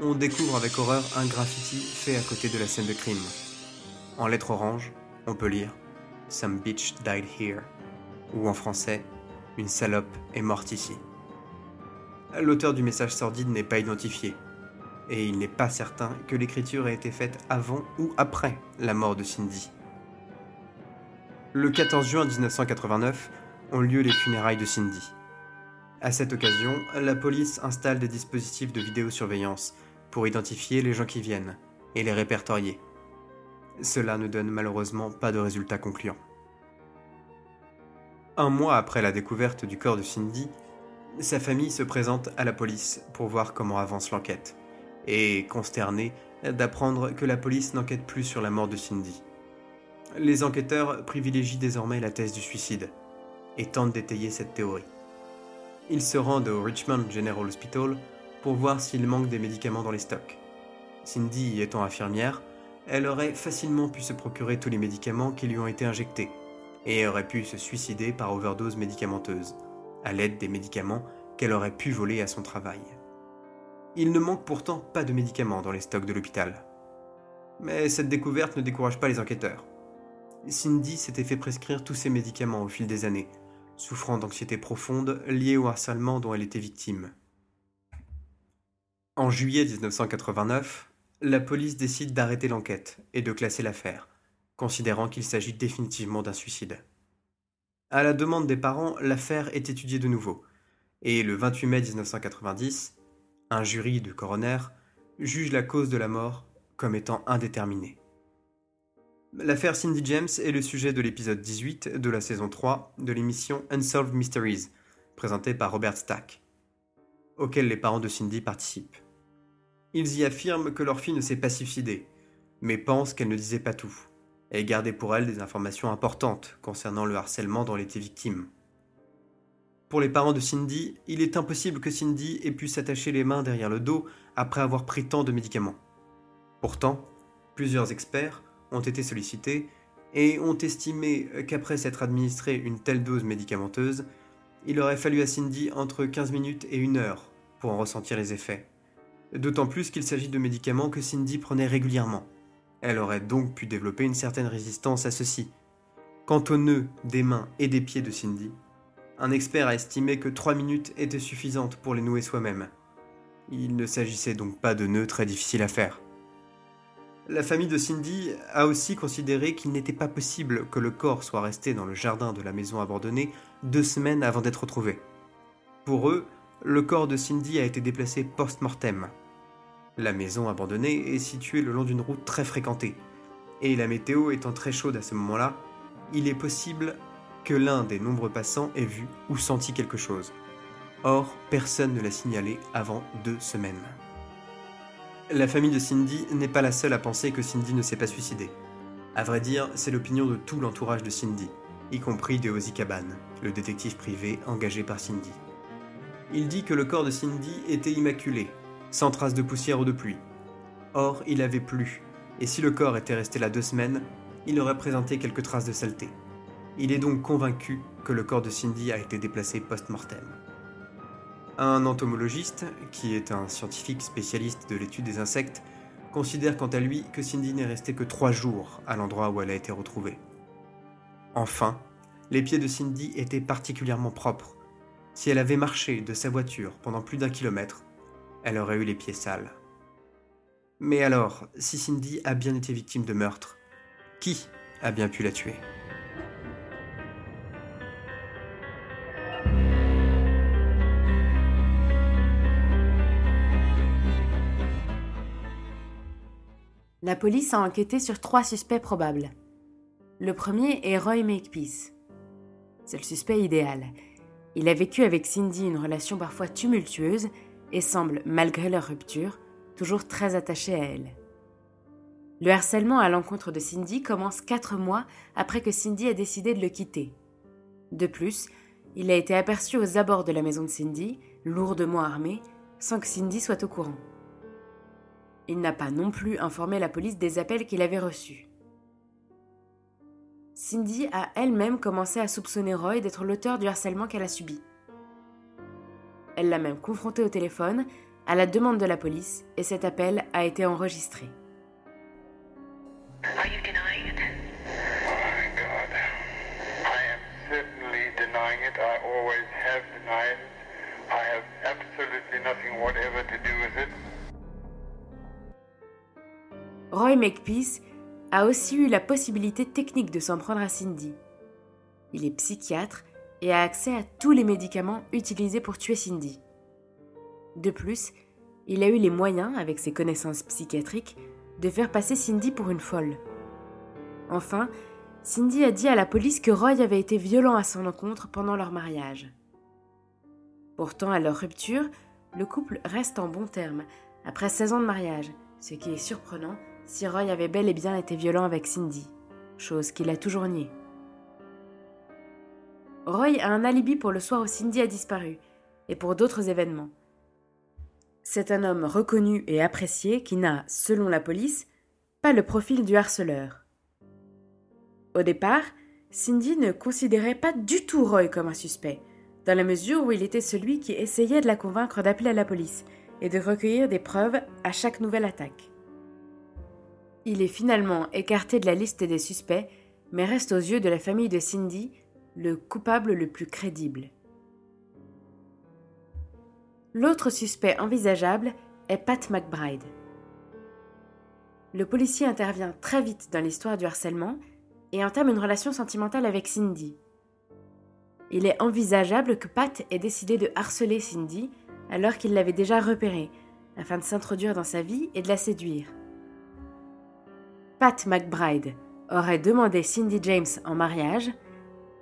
on découvre avec horreur un graffiti fait à côté de la scène de crime. En lettres oranges, on peut lire Some bitch died here, ou en français, Une salope est morte ici. L'auteur du message sordide n'est pas identifié, et il n'est pas certain que l'écriture ait été faite avant ou après la mort de Cindy. Le 14 juin 1989 ont lieu les funérailles de Cindy. À cette occasion, la police installe des dispositifs de vidéosurveillance pour identifier les gens qui viennent et les répertorier. Cela ne donne malheureusement pas de résultats concluants. Un mois après la découverte du corps de Cindy, sa famille se présente à la police pour voir comment avance l'enquête, et consterné d'apprendre que la police n'enquête plus sur la mort de Cindy. Les enquêteurs privilégient désormais la thèse du suicide, et tentent d'étayer cette théorie. Ils se rendent au Richmond General Hospital pour voir s'il manque des médicaments dans les stocks. Cindy étant infirmière, elle aurait facilement pu se procurer tous les médicaments qui lui ont été injectés, et aurait pu se suicider par overdose médicamenteuse, à l'aide des médicaments qu'elle aurait pu voler à son travail. Il ne manque pourtant pas de médicaments dans les stocks de l'hôpital. Mais cette découverte ne décourage pas les enquêteurs. Cindy s'était fait prescrire tous ces médicaments au fil des années, souffrant d'anxiété profonde liée au harcèlement dont elle était victime. En juillet 1989, la police décide d'arrêter l'enquête et de classer l'affaire, considérant qu'il s'agit définitivement d'un suicide. À la demande des parents, l'affaire est étudiée de nouveau, et le 28 mai 1990, un jury de coroner juge la cause de la mort comme étant indéterminée. L'affaire Cindy James est le sujet de l'épisode 18 de la saison 3 de l'émission Unsolved Mysteries, présentée par Robert Stack, auquel les parents de Cindy participent. Ils y affirment que leur fille ne s'est pas suicidée, mais pensent qu'elle ne disait pas tout, et gardaient pour elle des informations importantes concernant le harcèlement dont elle était victime. Pour les parents de Cindy, il est impossible que Cindy ait pu s'attacher les mains derrière le dos après avoir pris tant de médicaments. Pourtant, plusieurs experts ont été sollicités et ont estimé qu'après s'être administré une telle dose médicamenteuse, il aurait fallu à Cindy entre 15 minutes et une heure pour en ressentir les effets d'autant plus qu'il s'agit de médicaments que Cindy prenait régulièrement. Elle aurait donc pu développer une certaine résistance à ceux-ci. Quant aux nœuds des mains et des pieds de Cindy, un expert a estimé que 3 minutes étaient suffisantes pour les nouer soi-même. Il ne s'agissait donc pas de nœuds très difficiles à faire. La famille de Cindy a aussi considéré qu'il n'était pas possible que le corps soit resté dans le jardin de la maison abandonnée deux semaines avant d'être retrouvé. Pour eux, le corps de Cindy a été déplacé post-mortem. La maison abandonnée est située le long d'une route très fréquentée, et la météo étant très chaude à ce moment-là, il est possible que l'un des nombreux passants ait vu ou senti quelque chose. Or, personne ne l'a signalé avant deux semaines. La famille de Cindy n'est pas la seule à penser que Cindy ne s'est pas suicidée. À vrai dire, c'est l'opinion de tout l'entourage de Cindy, y compris de Ozzy Caban, le détective privé engagé par Cindy. Il dit que le corps de Cindy était immaculé, sans trace de poussière ou de pluie. Or, il avait plu, et si le corps était resté là deux semaines, il aurait présenté quelques traces de saleté. Il est donc convaincu que le corps de Cindy a été déplacé post-mortem. Un entomologiste, qui est un scientifique spécialiste de l'étude des insectes, considère quant à lui que Cindy n'est restée que trois jours à l'endroit où elle a été retrouvée. Enfin, les pieds de Cindy étaient particulièrement propres. Si elle avait marché de sa voiture pendant plus d'un kilomètre, elle aurait eu les pieds sales. Mais alors, si Cindy a bien été victime de meurtre, qui a bien pu la tuer? La police a enquêté sur trois suspects probables. Le premier est Roy Makepeace. C'est le suspect idéal. Il a vécu avec Cindy une relation parfois tumultueuse et semble, malgré leur rupture, toujours très attaché à elle. Le harcèlement à l'encontre de Cindy commence quatre mois après que Cindy a décidé de le quitter. De plus, il a été aperçu aux abords de la maison de Cindy, lourdement armé, sans que Cindy soit au courant. Il n'a pas non plus informé la police des appels qu'il avait reçus. Cindy a elle-même commencé à soupçonner Roy d'être l'auteur du harcèlement qu'elle a subi. Elle l'a même confronté au téléphone à la demande de la police et cet appel a été enregistré. Are you denying it? My God. I am certainly denying it. I always have denied it. I have absolutely nothing whatever to do with it. Roy Makepeace a aussi eu la possibilité technique de s'en prendre à Cindy. Il est psychiatre et a accès à tous les médicaments utilisés pour tuer Cindy. De plus, il a eu les moyens, avec ses connaissances psychiatriques, de faire passer Cindy pour une folle. Enfin, Cindy a dit à la police que Roy avait été violent à son encontre pendant leur mariage. Pourtant, à leur rupture, le couple reste en bons termes, après 16 ans de mariage, ce qui est surprenant si Roy avait bel et bien été violent avec Cindy, chose qu'il a toujours nié. Roy a un alibi pour le soir où Cindy a disparu, et pour d'autres événements. C'est un homme reconnu et apprécié qui n'a, selon la police, pas le profil du harceleur. Au départ, Cindy ne considérait pas du tout Roy comme un suspect, dans la mesure où il était celui qui essayait de la convaincre d'appeler à la police et de recueillir des preuves à chaque nouvelle attaque. Il est finalement écarté de la liste des suspects, mais reste aux yeux de la famille de Cindy le coupable le plus crédible. L'autre suspect envisageable est Pat McBride. Le policier intervient très vite dans l'histoire du harcèlement et entame une relation sentimentale avec Cindy. Il est envisageable que Pat ait décidé de harceler Cindy alors qu'il l'avait déjà repérée, afin de s'introduire dans sa vie et de la séduire. Pat McBride aurait demandé Cindy James en mariage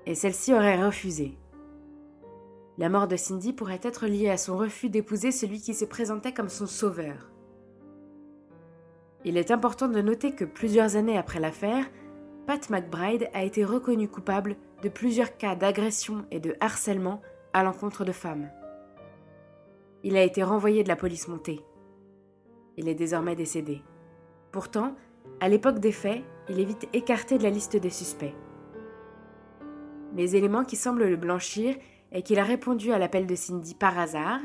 et celle-ci aurait refusé. La mort de Cindy pourrait être liée à son refus d'épouser celui qui se présentait comme son sauveur. Il est important de noter que plusieurs années après l'affaire, Pat McBride a été reconnu coupable de plusieurs cas d'agression et de harcèlement à l'encontre de femmes. Il a été renvoyé de la police montée. Il est désormais décédé. Pourtant, à l'époque des faits, il est vite écarté de la liste des suspects. Les éléments qui semblent le blanchir est qu'il a répondu à l'appel de Cindy par hasard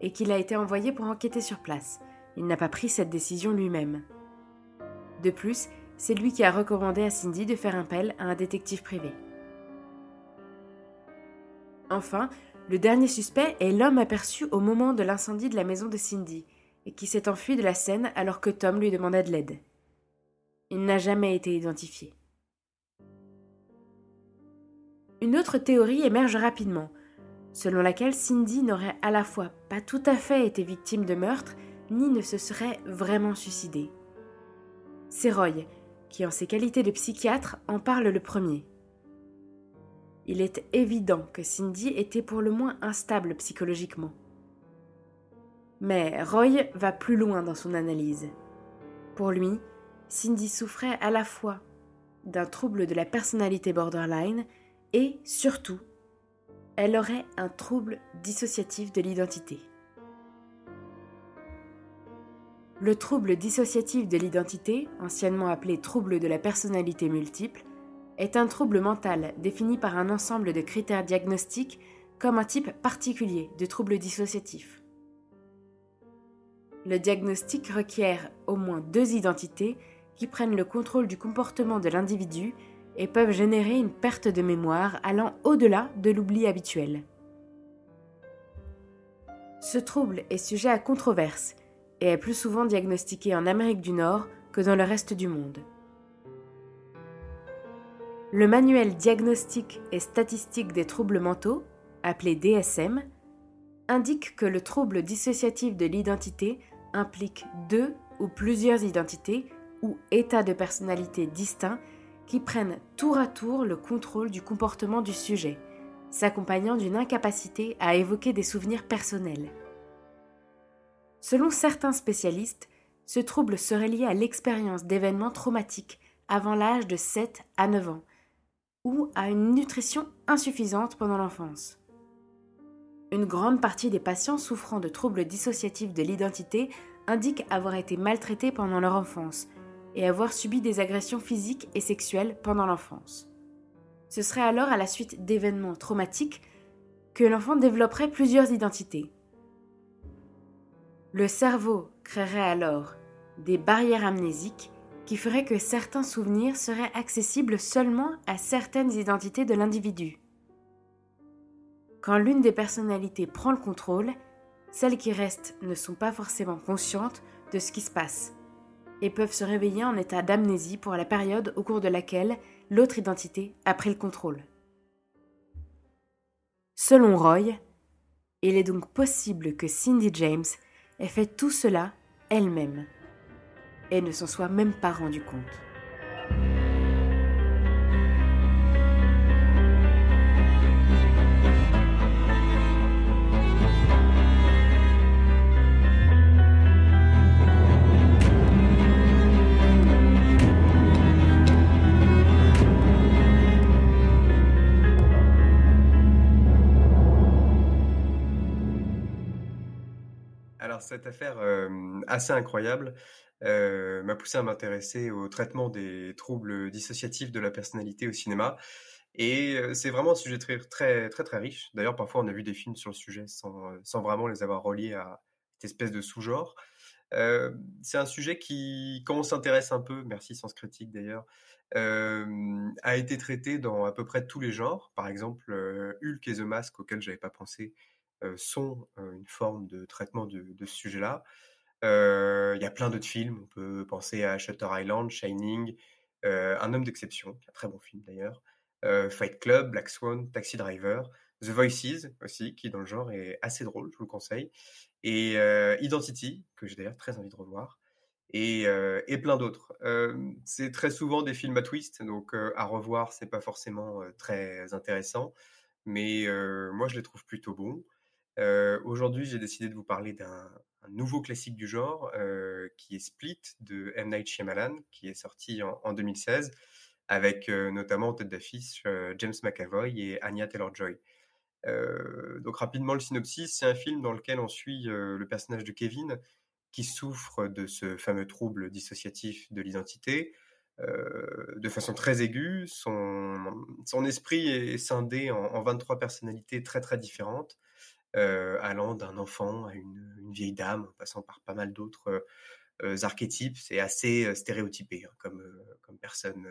et qu'il a été envoyé pour enquêter sur place. Il n'a pas pris cette décision lui-même. De plus, c'est lui qui a recommandé à Cindy de faire appel à un détective privé. Enfin, le dernier suspect est l'homme aperçu au moment de l'incendie de la maison de Cindy et qui s'est enfui de la scène alors que Tom lui demandait de l'aide. Il n'a jamais été identifié. Une autre théorie émerge rapidement, selon laquelle Cindy n'aurait à la fois pas tout à fait été victime de meurtre, ni ne se serait vraiment suicidée. C'est Roy, qui en ses qualités de psychiatre en parle le premier. Il est évident que Cindy était pour le moins instable psychologiquement. Mais Roy va plus loin dans son analyse. Pour lui, Cindy souffrait à la fois d'un trouble de la personnalité borderline et, surtout, elle aurait un trouble dissociatif de l'identité. Le trouble dissociatif de l'identité, anciennement appelé trouble de la personnalité multiple, est un trouble mental défini par un ensemble de critères diagnostiques comme un type particulier de trouble dissociatif. Le diagnostic requiert au moins deux identités qui prennent le contrôle du comportement de l'individu et peuvent générer une perte de mémoire allant au-delà de l'oubli habituel. Ce trouble est sujet à controverse et est plus souvent diagnostiqué en Amérique du Nord que dans le reste du monde. Le manuel diagnostique et statistique des troubles mentaux, appelé DSM, indique que le trouble dissociatif de l'identité implique deux ou plusieurs identités ou états de personnalité distincts qui prennent tour à tour le contrôle du comportement du sujet, s'accompagnant d'une incapacité à évoquer des souvenirs personnels. Selon certains spécialistes, ce trouble serait lié à l'expérience d'événements traumatiques avant l'âge de 7 à 9 ans, ou à une nutrition insuffisante pendant l'enfance. Une grande partie des patients souffrant de troubles dissociatifs de l'identité indiquent avoir été maltraités pendant leur enfance, et avoir subi des agressions physiques et sexuelles pendant l'enfance. Ce serait alors à la suite d'événements traumatiques que l'enfant développerait plusieurs identités. Le cerveau créerait alors des barrières amnésiques qui feraient que certains souvenirs seraient accessibles seulement à certaines identités de l'individu. Quand l'une des personnalités prend le contrôle, celles qui restent ne sont pas forcément conscientes de ce qui se passe et peuvent se réveiller en état d'amnésie pour la période au cours de laquelle l'autre identité a pris le contrôle. Selon Roy, il est donc possible que Cindy James ait fait tout cela elle-même et ne s'en soit même pas rendu compte. Cette affaire assez incroyable m'a poussé à m'intéresser au traitement des troubles dissociatifs de la personnalité au cinéma. Et c'est vraiment un sujet très, très, très, très riche. D'ailleurs, parfois, on a vu des films sur le sujet sans, sans vraiment les avoir reliés à cette espèce de sous-genre. c'est un sujet qui, quand on s'intéresse un peu, merci Sens Critique d'ailleurs, a été traité dans à peu près tous les genres. Par exemple, Hulk et The Mask, auquel j'avais pas pensé, sont une forme de traitement de, ce sujet-là. Il y a plein d'autres films. On peut penser à Shutter Island, Shining, Un homme d'exception, un très bon film d'ailleurs, Fight Club, Black Swan, Taxi Driver, The Voices aussi, qui dans le genre est assez drôle, je vous le conseille, et Identity, que j'ai d'ailleurs très envie de revoir. Et, et, plein d'autres. c'est très souvent des films à twist, donc à revoir, c'est pas forcément très intéressant, mais moi je les trouve plutôt bons. Aujourd'hui, j'ai décidé de vous parler d'un nouveau classique du genre qui est Split de M. Night Shyamalan, qui est sorti en, 2016, avec notamment en tête d'affiche James McAvoy et Anya Taylor-Joy. donc rapidement, le synopsis, c'est un film dans lequel on suit le personnage de Kevin qui souffre de ce fameux trouble dissociatif de l'identité. de façon très aiguë, son, esprit est scindé en, en 23 personnalités très très différentes, allant d'un enfant à une, vieille dame, en passant par pas mal d'autres euh, archétypes. C'est assez euh, stéréotypé hein, comme, personne,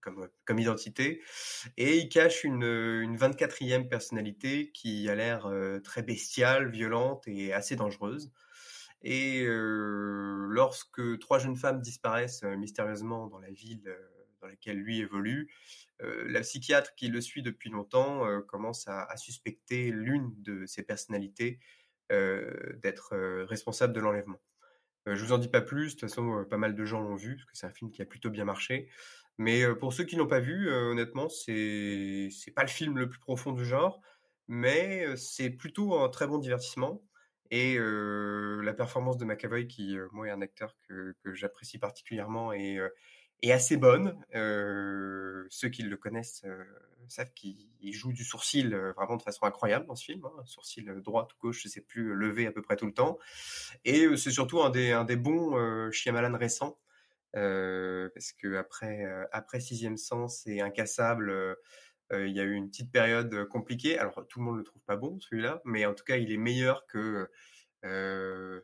comme, comme identité. Et il cache une, une 24e personnalité qui a l'air très bestiale, violente et assez dangereuse. Et lorsque trois jeunes femmes disparaissent mystérieusement dans la ville dans laquelle lui évolue, la psychiatre qui le suit depuis longtemps commence à, suspecter l'une de ses personnalités d'être responsable de l'enlèvement. je vous en dis pas plus, de toute façon, pas mal de gens l'ont vu, parce que c'est un film qui a plutôt bien marché. Mais pour ceux qui l'ont pas vu, honnêtement, c'est c'est pas le film le plus profond du genre, mais c'est plutôt un très bon divertissement. Et la performance de McAvoy, qui moi est un acteur que, que j'apprécie particulièrement, et est assez bonne. ceux qui le connaissent savent qu'il joue du sourcil vraiment de façon incroyable dans ce film. Hein. Sourcil droit ou gauche, je sais plus, levé à peu près tout le temps. Et c'est surtout un des, bons Shyamalan récents. parce que après, Sixième Sens et Incassable, il y a eu une petite période compliquée. Alors tout le monde le trouve pas bon celui-là, mais en tout cas il est meilleur que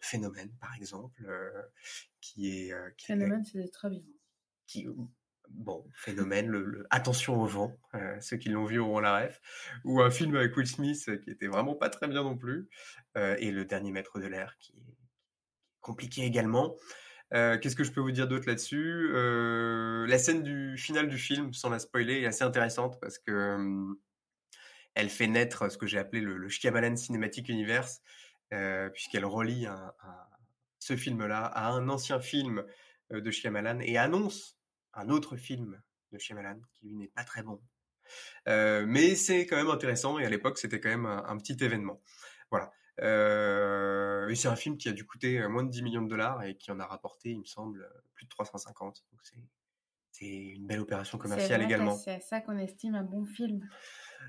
Phénomène par exemple, qui est Phénomène, c'est très bien. Qui, bon, phénomène, le, Attention au vent, ceux qui l'ont vu auront la ref, ou un film avec Will Smith qui était vraiment pas très bien non plus, et Le Dernier Maître de l'air qui est compliqué également. Qu'est-ce que je peux vous dire d'autre là-dessus? La scène du final du film, sans la spoiler, est assez intéressante parce que elle fait naître ce que j'ai appelé le, le Shyamalan Cinematic Universe, puisqu'elle relie ce film-là à un ancien film de Shyamalan et annonce un autre film de Shyamalan qui lui n'est pas très bon. mais c'est quand même intéressant et à l'époque c'était quand même un, petit événement. Voilà. Euh, c'est un film qui a dû coûter euh, moins de 10 millions de dollars et qui en a rapporté, il me semble, euh, plus de 350. Donc c'est une belle opération commerciale également. C'est ça qu'on estime un bon film.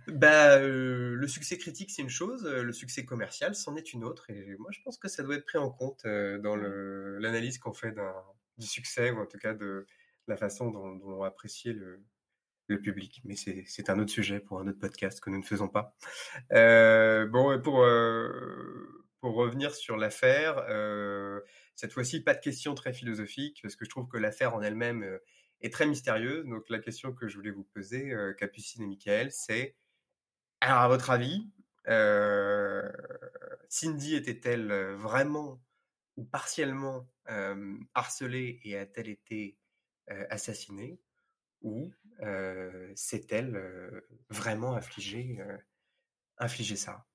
Bah, le succès critique, c'est une chose, le succès commercial, c'en est une autre. Et moi, je pense que ça doit être pris en compte dans l'analyse qu'on fait du succès, ou en tout cas de la façon dont, on apprécier le, le public. Mais c'est un autre sujet pour un autre podcast que nous ne faisons pas. Euh, bon, pour, euh, pour revenir sur l'affaire, euh, cette fois-ci, pas de question très philosophique, parce que je trouve que l'affaire en elle-même est très mystérieuse. Donc la question que je voulais vous poser, Capucine et Michael, c'est, alors à votre avis, Cindy était-elle vraiment ou partiellement harcelée et a-t-elle été assassinée ou s'est-elle vraiment infligé, infligé ça?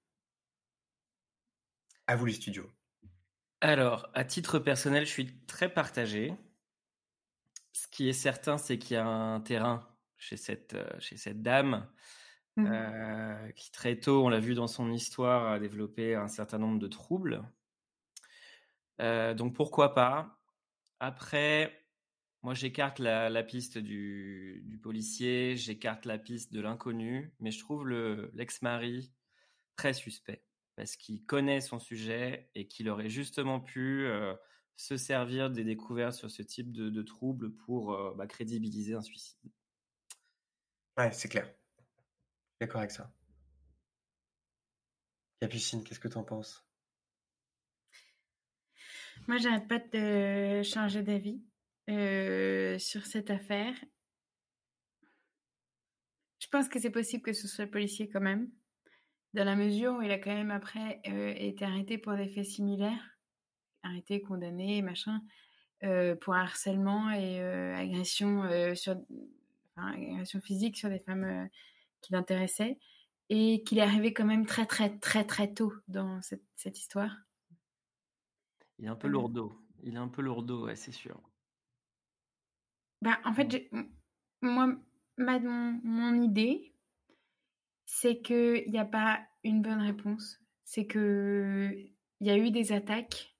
À vous les studios. Alors, à titre personnel, je suis très partagé. Ce qui est certain, c'est qu'il y a un terrain chez cette, chez cette dame mmh. qui très tôt, on l'a vu dans son histoire, a développé un certain nombre de troubles. donc pourquoi pas? Après, moi, j'écarte la, piste du, policier, j'écarte la piste de l'inconnu, mais je trouve l'ex-mari très suspect parce qu'il connaît son sujet et qu'il aurait justement pu euh, se servir des découvertes sur ce type de, troubles pour euh, bah, crédibiliser un suicide. Ouais, c'est clair. D'accord avec ça. Capucine, qu'est-ce que tu en penses? Moi, j'arrête pas de changer d'avis. Euh, sur cette affaire. Je pense que c'est possible que ce soit le policier quand même, dans la mesure où il a quand même après euh, été arrêté pour des faits similaires, arrêté, condamné, machin, euh, pour harcèlement et agression sur, agression physique sur des femmes qui l'intéressaient, et qu'il est arrivé quand même très très très très tôt dans cette, cette histoire. Il est un peu lourdeau. Il est un peu lourdeau, ouais, c'est sûr. Bah, en fait, moi, ma, mon, idée, c'est qu'il n'y a pas une bonne réponse. C'est qu'il y a eu des attaques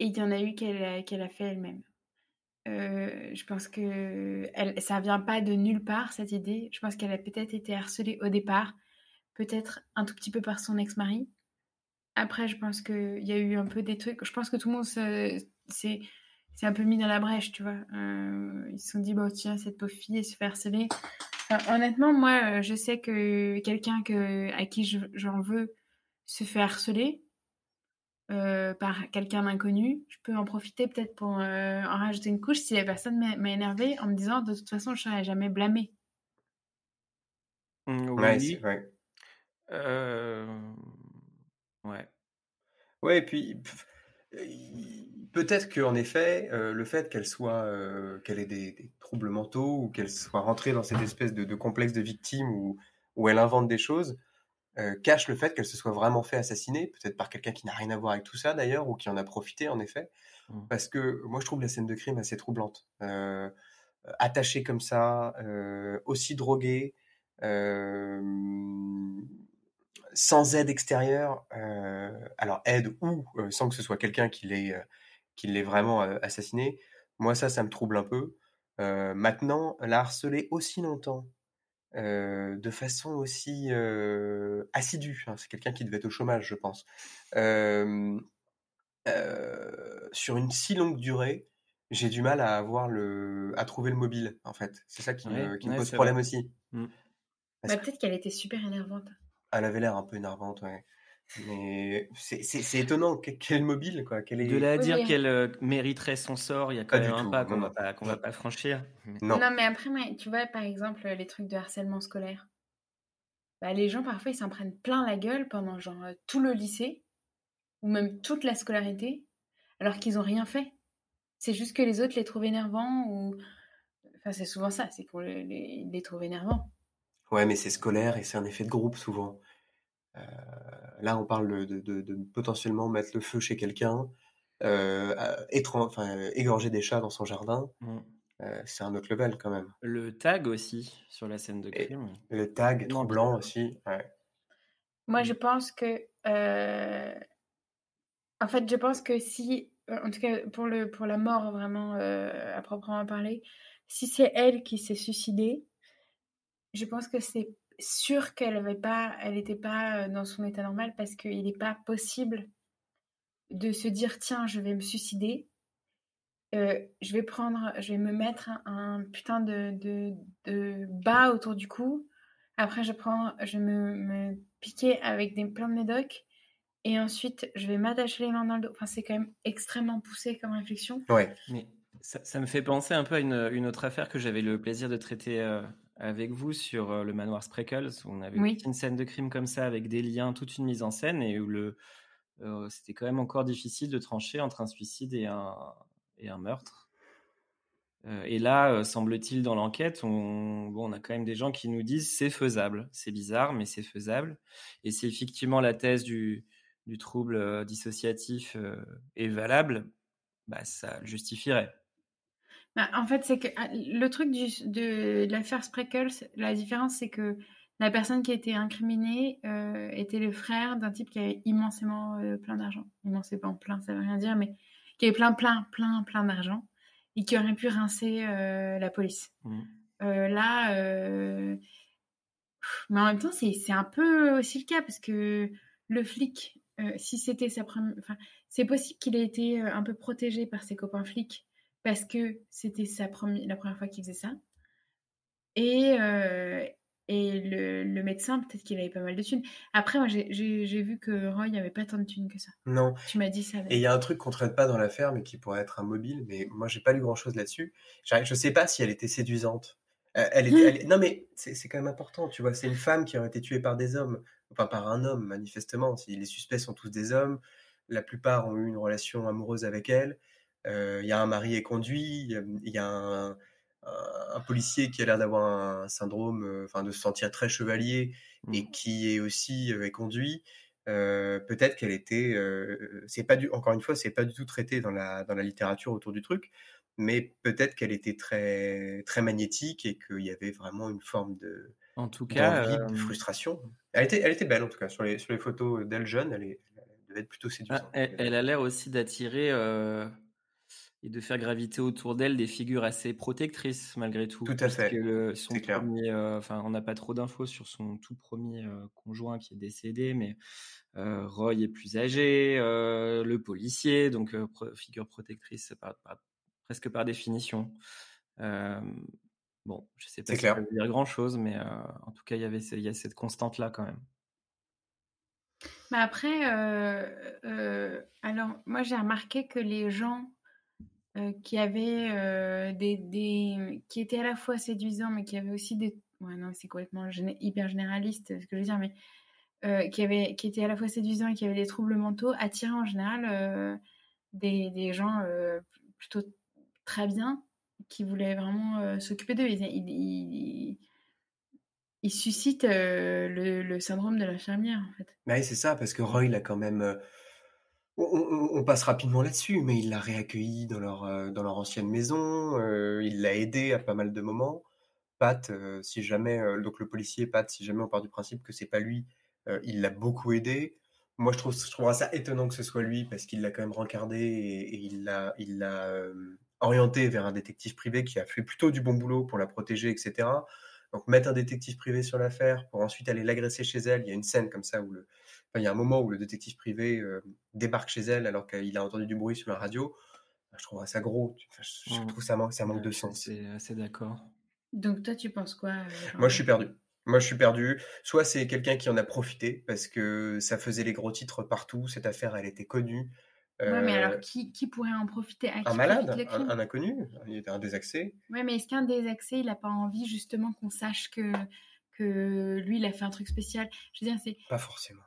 et il y en a eu qu'elle a, a fait elle-même. Euh, je pense que elle, ça vient pas de nulle part, cette idée. Je pense qu'elle a peut-être été harcelée au départ, peut-être un tout petit peu par son ex-mari. Après, je pense qu'il y a eu un peu des trucs. Je pense que tout le monde c'est c'est un peu mis dans la brèche, tu vois. Euh, ils se sont dit, bon, tiens, cette pauvre fille, elle se fait harceler. honnêtement, moi, euh, je sais que quelqu'un que, à qui j'en veux se fait harceler euh, par quelqu'un d'inconnu, je peux en profiter peut-être pour en rajouter une couche si la personne m'a énervé en me disant, de toute façon, je ne serai jamais blâmée. Mmh, ouais, c'est vrai. Ouais. Ouais, et puis peut-être qu'en effet, euh, le fait qu'elle soit, euh, qu'elle ait des, troubles mentaux ou qu'elle soit rentrée dans cette espèce de, complexe de victime où, où elle invente des choses, euh, cache le fait qu'elle se soit vraiment fait assassiner, peut-être par quelqu'un qui n'a rien à voir avec tout ça d'ailleurs, ou qui en a profité en effet. Mmh. Parce que moi je trouve la scène de crime assez troublante. attachée comme ça, aussi droguée, sans aide extérieure, alors aide ou sans que ce soit quelqu'un qui l'ait qui l'ait vraiment assassiné, Moi, ça, ça me trouble un peu. Euh, maintenant, la harceler aussi longtemps, euh, de façon aussi euh, assidue, hein, c'est quelqu'un qui devait être au chômage, je pense, euh, euh, sur une si longue durée, j'ai du mal à avoir le, à trouver le mobile, en fait. C'est ça qui Ouais, me, qui me ouais, pose problème vrai. aussi. Mm. Parce Bah, peut-être qu'elle était super énervante. Elle avait l'air un peu énervante, ouais. Mais c'est étonnant. Que- Quel mobile, quoi. Quel est... De là à Oui, dire qu'elle euh, mériterait son sort, il y a quand du même un tout, pas qu'on non, va non. pas qu'on va pas franchir. Mais- Non. mais après, moi, tu vois, par exemple, les trucs de harcèlement scolaire. Bah, les gens, parfois, ils s'en prennent plein la gueule pendant genre euh, tout le lycée, ou même toute la scolarité, alors qu'ils ont rien fait. C'est juste que les autres les trouvent énervants, ou. Enfin, c'est souvent ça, c'est qu'on les, les, les trouve énervants. Ouais, mais c'est scolaire et c'est un effet de groupe souvent. Euh, là, on parle de, de- de potentiellement mettre le feu chez quelqu'un, euh, égorger des chats dans son jardin. Mm. Euh, c'est un autre level quand même. Le tag aussi sur la scène de Et- crime. Le tag Non, troublant bizarre. aussi. Ouais. Moi, je pense que. euh, En fait, je pense que si. En tout cas, pour, le, pour la mort, vraiment, euh, à proprement parler, si c'est elle qui s'est suicidée, je pense que c'est sûr qu'elle avait pas, elle n'était pas euh, dans son état normal parce qu'il n'est pas possible de se dire tiens, je vais me suicider. euh, je vais prendre, je vais me mettre un, un putain de, de, de bas autour du cou. Après, je prends, je vais me, me piquer avec des plein de médocs. Et ensuite, je vais m'attacher les mains dans le dos. Enfin, c'est quand même extrêmement poussé comme réflexion. Ouais. Mais ça, ça me fait penser un peu à une, une autre affaire que j'avais le plaisir de traiter euh, avec vous sur euh, le manoir Spreckles, où on avait Oui. une scène de crime comme ça avec des liens, toute une mise en scène, et où le euh, c'était quand même encore difficile de trancher entre un suicide et un, et un meurtre. Euh, et là, euh, semble-t-il, dans l'enquête, on, bon, on a quand même des gens qui nous disent c'est faisable. C'est bizarre, mais c'est faisable. Et si effectivement la thèse du, du trouble dissociatif est valable, bah, ça le justifierait. Bah, en fait, c'est que ah, le truc du, de, de l'affaire Spreckles, la différence, c'est que la personne qui a été incriminée euh, était le frère d'un type qui avait immensément euh, plein d'argent. Immensément plein, ça veut rien dire, mais qui avait plein, plein, plein, plein d'argent et qui aurait pu rincer euh, la police. Mm. Euh, là, mais en même temps, c'est un peu aussi le cas parce que le flic, si c'était sa première, enfin, c'est possible qu'il ait été un peu protégé par ses copains flics parce que c'était sa première, la première fois qu'il faisait ça. Et, euh, et le, le médecin, peut-être qu'il avait pas mal de thunes. Après, moi, j'ai- vu que Roy avait pas tant de thunes que ça. Non. Tu m'as dit ça. Et il y a un truc qu'on traite pas dans l'affaire, mais qui pourrait être un mobile. Mais moi, j'ai pas lu grand chose là-dessus. Je sais pas si elle était séduisante. Euh, Elle était, elle- Non, mais c'est c'est quand même important, tu vois. C'est une femme qui aurait été tuée par des hommes, enfin par un homme, manifestement. Si les suspects sont tous des hommes, la plupart ont eu une relation amoureuse avec elle. Euh, Il y a un mari éconduit, il y a- un, policier qui a l'air d'avoir un syndrome, euh, enfin de se sentir très chevalier et Mm. qui est aussi euh, éconduit. Euh, peut-être qu'elle était, euh, c'est pas du, encore une fois, c'est pas du tout traité dans la dans la littérature autour du truc, mais peut-être qu'elle était très très magnétique et qu'il y avait vraiment une forme de En tout cas, euh, de frustration. Elle était elle était belle en tout cas sur les sur les photos d'elle jeune, elle, est, elle devait être plutôt séduisante. ah, elle, elle a l'air aussi d'attirer euh, et de faire graviter autour d'elle des figures assez protectrices malgré tout. Tout à fait. le- son C'est clair. premier, euh, enfin, on n'a pas trop d'infos sur son tout premier euh, conjoint qui est décédé, mais euh, Roy est plus âgé, euh, le policier, donc euh, pro- figure protectrice par- par- presque par définition. Euh, bon, je sais pas si clair. ça veut dire grand chose, mais euh, en tout cas, il y avait, ce- il y a cette constante là quand même. Mais après, euh, euh, alors moi j'ai remarqué que les gens euh, qui avaient euh, des, des, qui étaient à la fois séduisants, mais qui avaient aussi des, ouais non c'est complètement hyper généraliste ce que je veux dire, mais euh, qui avaient, qui étaient à la fois séduisants et qui avaient des troubles mentaux, attiraient en général euh, des, des gens euh, plutôt très bien, qui voulaient vraiment euh, s'occuper d'eux. Ils, ils, suscitent euh, le, syndrome de l'infirmière en fait. Mais c'est ça, parce que Roy, il a quand même. On, passe rapidement là-dessus, mais il l'a réaccueilli dans leur, euh, dans leur ancienne maison, euh, il l'a aidé à pas mal de moments. Pat, euh, si jamais, donc le policier Pat, si jamais on part du principe que c'est pas lui, il l'a beaucoup aidé. Moi, je trouve, ça étonnant que ce soit lui, parce qu'il l'a quand même rencardé et, et il l'a, il l'a orienté vers un détective privé qui a fait plutôt du bon boulot pour la protéger, etc. Donc mettre un détective privé sur l'affaire pour ensuite aller l'agresser chez elle. Il y a une scène comme ça où le, il y a un moment où le détective privé euh, débarque chez elle alors qu'il a entendu du bruit sur la radio. Je trouve ça gros. Enfin, je, je Mm. trouve ça manque, ça manque Ouais, de sens. assez d'accord. Donc toi, tu penses quoi euh, Moi, je suis perdu. Moi, je suis perdu. Soit c'est quelqu'un qui en a profité parce que ça faisait les gros titres partout. Cette affaire, elle était connue. Ouais, mais Euh, alors qui, qui pourrait en profiter? À qui un malade, profite le un, un inconnu, il était un désaxé. Ouais, mais est-ce qu'un accès, il n'a pas envie justement qu'on sache que, que lui, il a fait un truc spécial? Je veux dire, c'est. Pas forcément.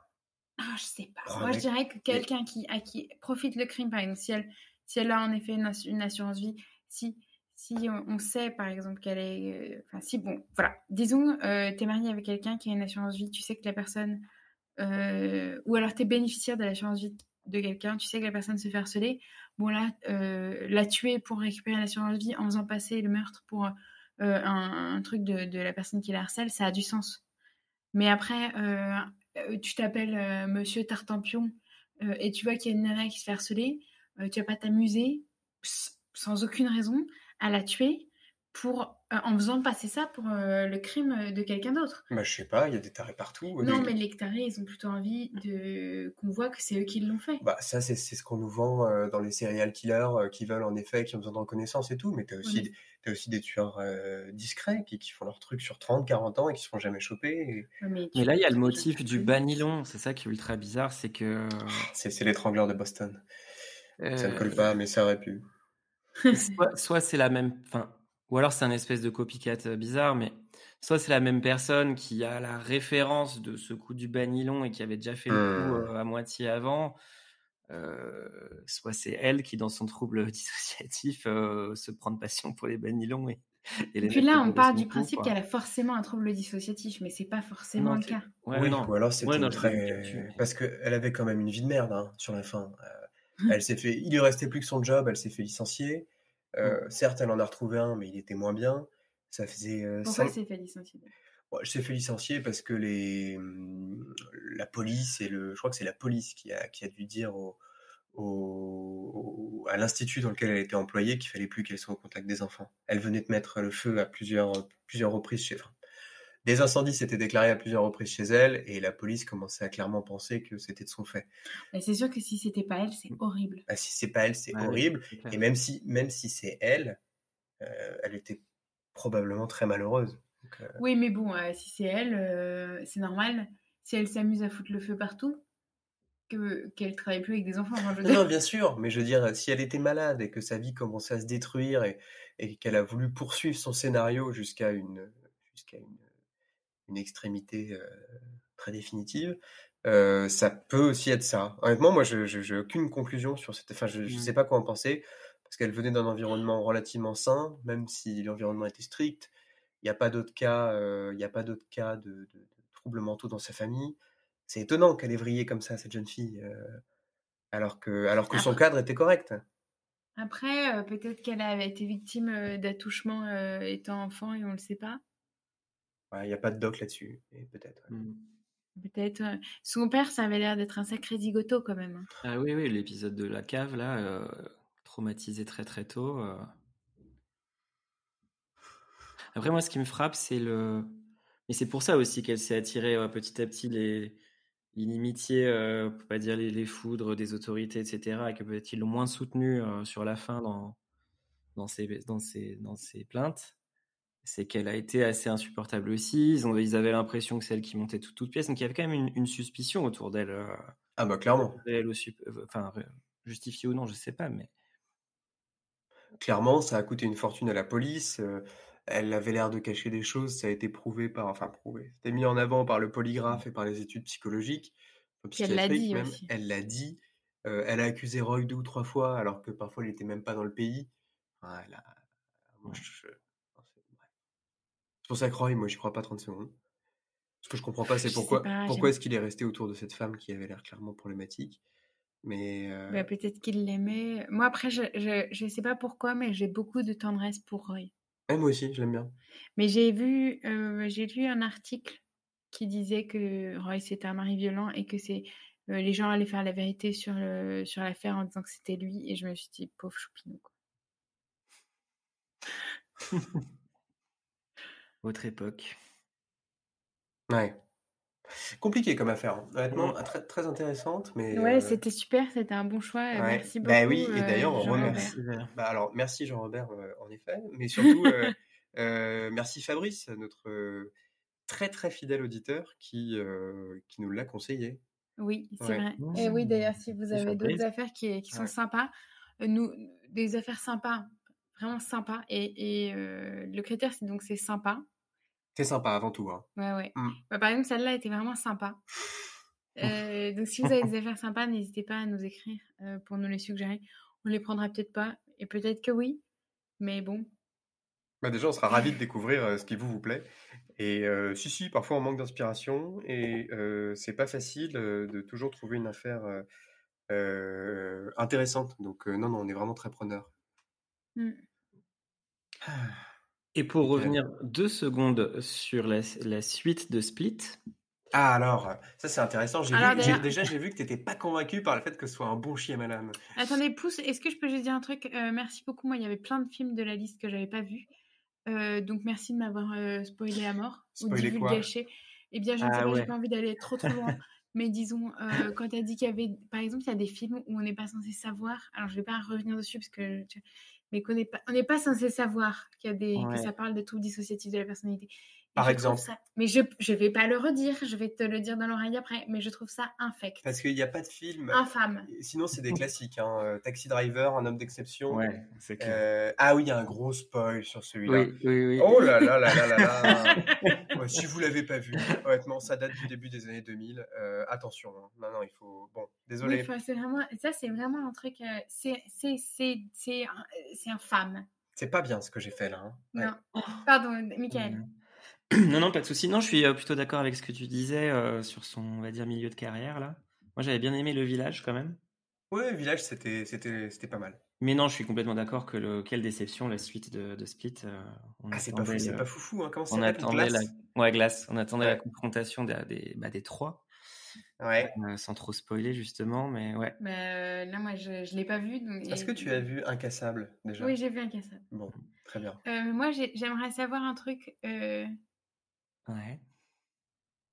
Ah, je sais pas. Moi, je dirais que quelqu'un qui, à qui profite le crime, par exemple, si elle, si elle a en effet une, ass- une assurance vie, si, si on, on sait, par exemple, qu'elle est. euh, Enfin, si, bon, voilà. Disons, euh, t'es marié avec quelqu'un qui a une assurance vie, tu sais que la personne. euh, ou alors t'es bénéficiaire de l'assurance vie de quelqu'un, tu sais que la personne se fait harceler. Bon, là, euh, la tuer pour récupérer l'assurance vie en faisant passer le meurtre pour un, un truc de, de la personne qui la harcèle, ça a du sens. Mais après, tu t'appelles euh, Monsieur Tartampion euh, et tu vois qu'il y a une nana qui se fait harceler, euh, tu vas pas t'amuser sans aucune raison à la tuer pour euh, en faisant passer ça pour euh, le crime de quelqu'un d'autre. Bah, je sais pas, il y a des tarés partout. Non, Des- mais les tarés, ils ont plutôt envie de qu'on voit que c'est eux qui l'ont fait. Bah, ça, c'est ce qu'on nous vend euh, dans les serial killers euh, qui veulent en effet, qui ont besoin de reconnaissance et tout. Mais t'as aussi, t'as aussi des tueurs euh, discrets qui, qui font leur truc sur 30, 40 ans et qui se font jamais choper. et mais, là, il y a le motif du banilon. C'est ça qui est ultra bizarre, c'est que C'est c'est l'étrangleur de Boston. Ça ne euh, colle pas, mais ça aurait pu. soit, soit c'est la même, enfin, ou alors c'est un espèce de copycat euh, bizarre, mais soit c'est la même personne qui a la référence de ce coup du banilon et qui avait déjà fait le coup Hmm. euh, à moitié avant, euh, soit c'est elle qui, dans son trouble dissociatif, euh, se prend de passion pour les banilons et, et Et les puis là, on part du coup, principe qu'elle a forcément un trouble dissociatif, mais c'est pas forcément Non, le cas. Ouais, oui, non. ou alors c'était Ouais, très... Parce qu'elle avait quand même une vie de merde hein, sur la fin. Euh, elle s'est fait... Il lui restait plus que son job, elle s'est fait licencier. Euh, Certes, elle en a retrouvé un, mais il était moins bien. Ça faisait euh, Pourquoi cinq- c'est fait licencier Bon, elle s'est fait licencier parce que les, hum, la police et le, je crois que c'est la police qui a, qui a dû dire au, au- à l'institut dans lequel elle était employée qu'il fallait plus qu'elle soit au contact des enfants. Elle venait de mettre le feu à plusieurs, plusieurs reprises chez, enfin, des incendies s'étaient déclarés à plusieurs reprises chez elle et la police commençait à clairement penser que c'était de son fait. Mais c'est sûr que si c'était pas elle, c'est horrible. Bah, si c'est pas elle, c'est Ouais, horrible. Et même si, même si c'est elle, euh, elle était probablement très malheureuse. Donc, euh, Oui, mais bon, euh, si c'est elle, euh, c'est normal. Si elle s'amuse à foutre le feu partout, que qu'elle travaille plus avec des enfants. Enfin, je veux Non, non, bien sûr, mais je veux dire, si elle était malade et que sa vie commençait à se détruire et, et qu'elle a voulu poursuivre son scénario jusqu'à une, jusqu'à une, une extrémité euh, très définitive, euh, ça peut aussi être ça. Honnêtement, moi, je j'ai aucune conclusion sur cette. Enfin, je, Mm. sais pas quoi en penser parce qu'elle venait d'un environnement relativement sain, même si l'environnement était strict. Il n'y a pas d'autres cas, euh, il n'y a pas d'autres cas de, de- de troubles mentaux dans sa famille. C'est étonnant qu'elle ait vrillé comme ça, cette jeune fille, euh, alors que, alors que son cadre était correct. Après, euh, peut-être qu'elle a été victime d'attouchement étant enfant et on le sait pas. Ouais, Il n'y a pas de doc là-dessus, peut-être. ouais. Mm. Peut-être. euh, Son père, ça avait l'air d'être un sacré zigoto quand même. hein. Ah oui, oui, l'épisode de la cave, là, euh, traumatisé très très tôt. euh. Après, moi, ce qui me frappe, c'est le. Et c'est pour ça aussi qu'elle s'est attirée euh, petit à petit les l'inimitié, euh, pour pas dire les, les foudres des autorités, etc., et que peut-être ils l'ont moins soutenue euh, sur la fin dans, dans, ses, dans, ses, dans ses plaintes. C'est qu'elle a été assez insupportable aussi. Ils, ont, ils avaient l'impression que c'est elle qui montait toute, toute pièce. Donc il y avait quand même une, une suspicion autour d'elle. euh, Ah bah clairement, sup- euh, enfin euh, justifié ou non, je sais pas, mais clairement, ça a coûté une fortune à la police. euh, elle avait l'air de cacher des choses, ça a été prouvé par, enfin prouvé, c'était mis en avant par le polygraphe et par les études psychologiques, elle l'a dit même. aussi. Elle l'a dit. Euh, elle a accusé Roy deux ou trois fois, alors que parfois il était même pas dans le pays. Enfin, elle a- moi, je- je- non, c'est bref. C'est pour ça que Roy, moi, j'y crois pas 30 secondes. Ce que je comprends pas, c'est pourquoi, pas, pourquoi est-ce qu'il est resté autour de cette femme qui avait l'air clairement problématique. Mais euh, Bah, peut-être qu'il l'aimait. Moi, après, je, je, je sais pas pourquoi, mais j'ai beaucoup de tendresse pour Roy. eh, moi aussi, je l'aime bien. Mais j'ai vu, euh, j'ai lu un article qui disait que Roy c'était un mari violent et que c'est euh, les gens allaient faire la vérité sur le sur l'affaire en disant que c'était lui et je me suis dit pauvre choupinou. quoi. Autre époque. Ouais. Compliqué comme affaire, hein. honnêtement, très, très intéressante, mais. Ouais, euh, c'était super, c'était un bon choix. euh, Ouais. Merci beaucoup. Bah oui, et euh, d'ailleurs, on Jean-Robert. remercie. Bah alors, merci Jean-Robert, euh, en effet, mais surtout, euh, euh, merci Fabrice, notre euh, très très fidèle auditeur qui, euh, qui nous l'a conseillé. Oui, c'est Ouais. vrai. Mmh. Et oui, d'ailleurs, si vous avez d'autres affaires qui, qui sont Ouais. sympas, euh, nous, des affaires sympas, vraiment sympas. Et, et, euh, le critère, c'est donc c'est sympa. C'est sympa avant tout. Hein. Ouais, ouais. Mm. Bah, par exemple, celle-là était vraiment sympa. Euh, donc, si vous avez des affaires sympas, n'hésitez pas à nous écrire euh, pour nous les suggérer. On les prendra peut-être pas, et peut-être que oui. Mais bon, Bah déjà, on sera ravis de découvrir ce qui vous vous plaît. Et si, si, parfois on manque d'inspiration et c'est pas facile de toujours trouver une affaire intéressante. Donc, non, non, on est vraiment très preneur. Mm. Et pour revenir deux secondes sur la, la suite de Split, Ah, alors, ça c'est intéressant. J'ai Alors, vu, j'ai- d'ailleurs- déjà, j'ai vu que t'étais pas convaincu par le fait que ce soit un bon Shyamalan. Attendez, pouce, est-ce que je peux juste dire un truc? Euh, Merci beaucoup. Moi, il y avait plein de films de la liste que j'avais pas vus. Euh, donc, merci de m'avoir euh, spoilé à mort Spoilé ou divulgaché. Eh bien, je ne Ah sais pas, j'ai ouais. pas envie d'aller trop trop loin. Mais disons, euh, quand tu as dit qu'il y avait, par exemple, il y a des films où on n'est pas censé savoir. Alors, je vais pas revenir dessus parce que, tu- mais qu'on n'est pas, on n'est pas censé savoir qu'il y a des, Ouais. que ça parle de troubles dissociatifs de la personnalité. Par je exemple. ça- mais je, je vais pas le redire. Je vais te le dire dans l'oreille après. Mais je trouve ça infect, Parce qu'il n'y a pas de film. infâme. Sinon, c'est des classiques. Hein. Euh, Taxi Driver, Un homme d'exception. ouais, c'est clair. Euh, ah oui, il y a un gros spoil sur celui-là. oui, oui, oui. Oh là là là là là là Ouais, Si vous l'avez pas vu, honnêtement, ça date du début des années 2000. Euh, attention, hein. non, non, il faut... Bon, désolé. c'est vraiment, ça, c'est vraiment un truc, euh, c'est, c'est, c'est, c'est, un- c'est infâme. C'est pas bien ce que j'ai fait là. hein. Ouais. Non. Pardon, Michael. Non, non, pas de souci. Non, je suis euh, plutôt d'accord avec ce que tu disais euh, sur son, on va dire, milieu de carrière là. Moi, j'avais bien aimé le village quand même. Ouais, Village, c'était c'était- c'était pas mal. Mais non, je suis complètement d'accord que le, quelle déception la suite de, de Split. euh, on Ah, c'est pas, fou, pas foufou. Hein. Comment on attendait la, Glace? Ouais, glace. On attendait la confrontation des, des, bah, des trois, Ouais. euh, sans trop spoiler justement, mais ouais. Mais euh, là, moi, je, je l'ai pas vu. donc- Est-ce et- que tu as vu Incassable déjà? Oui, j'ai vu un cassable. Bon, très bien. Euh, moi, j'ai- j'aimerais savoir un truc. Ouais.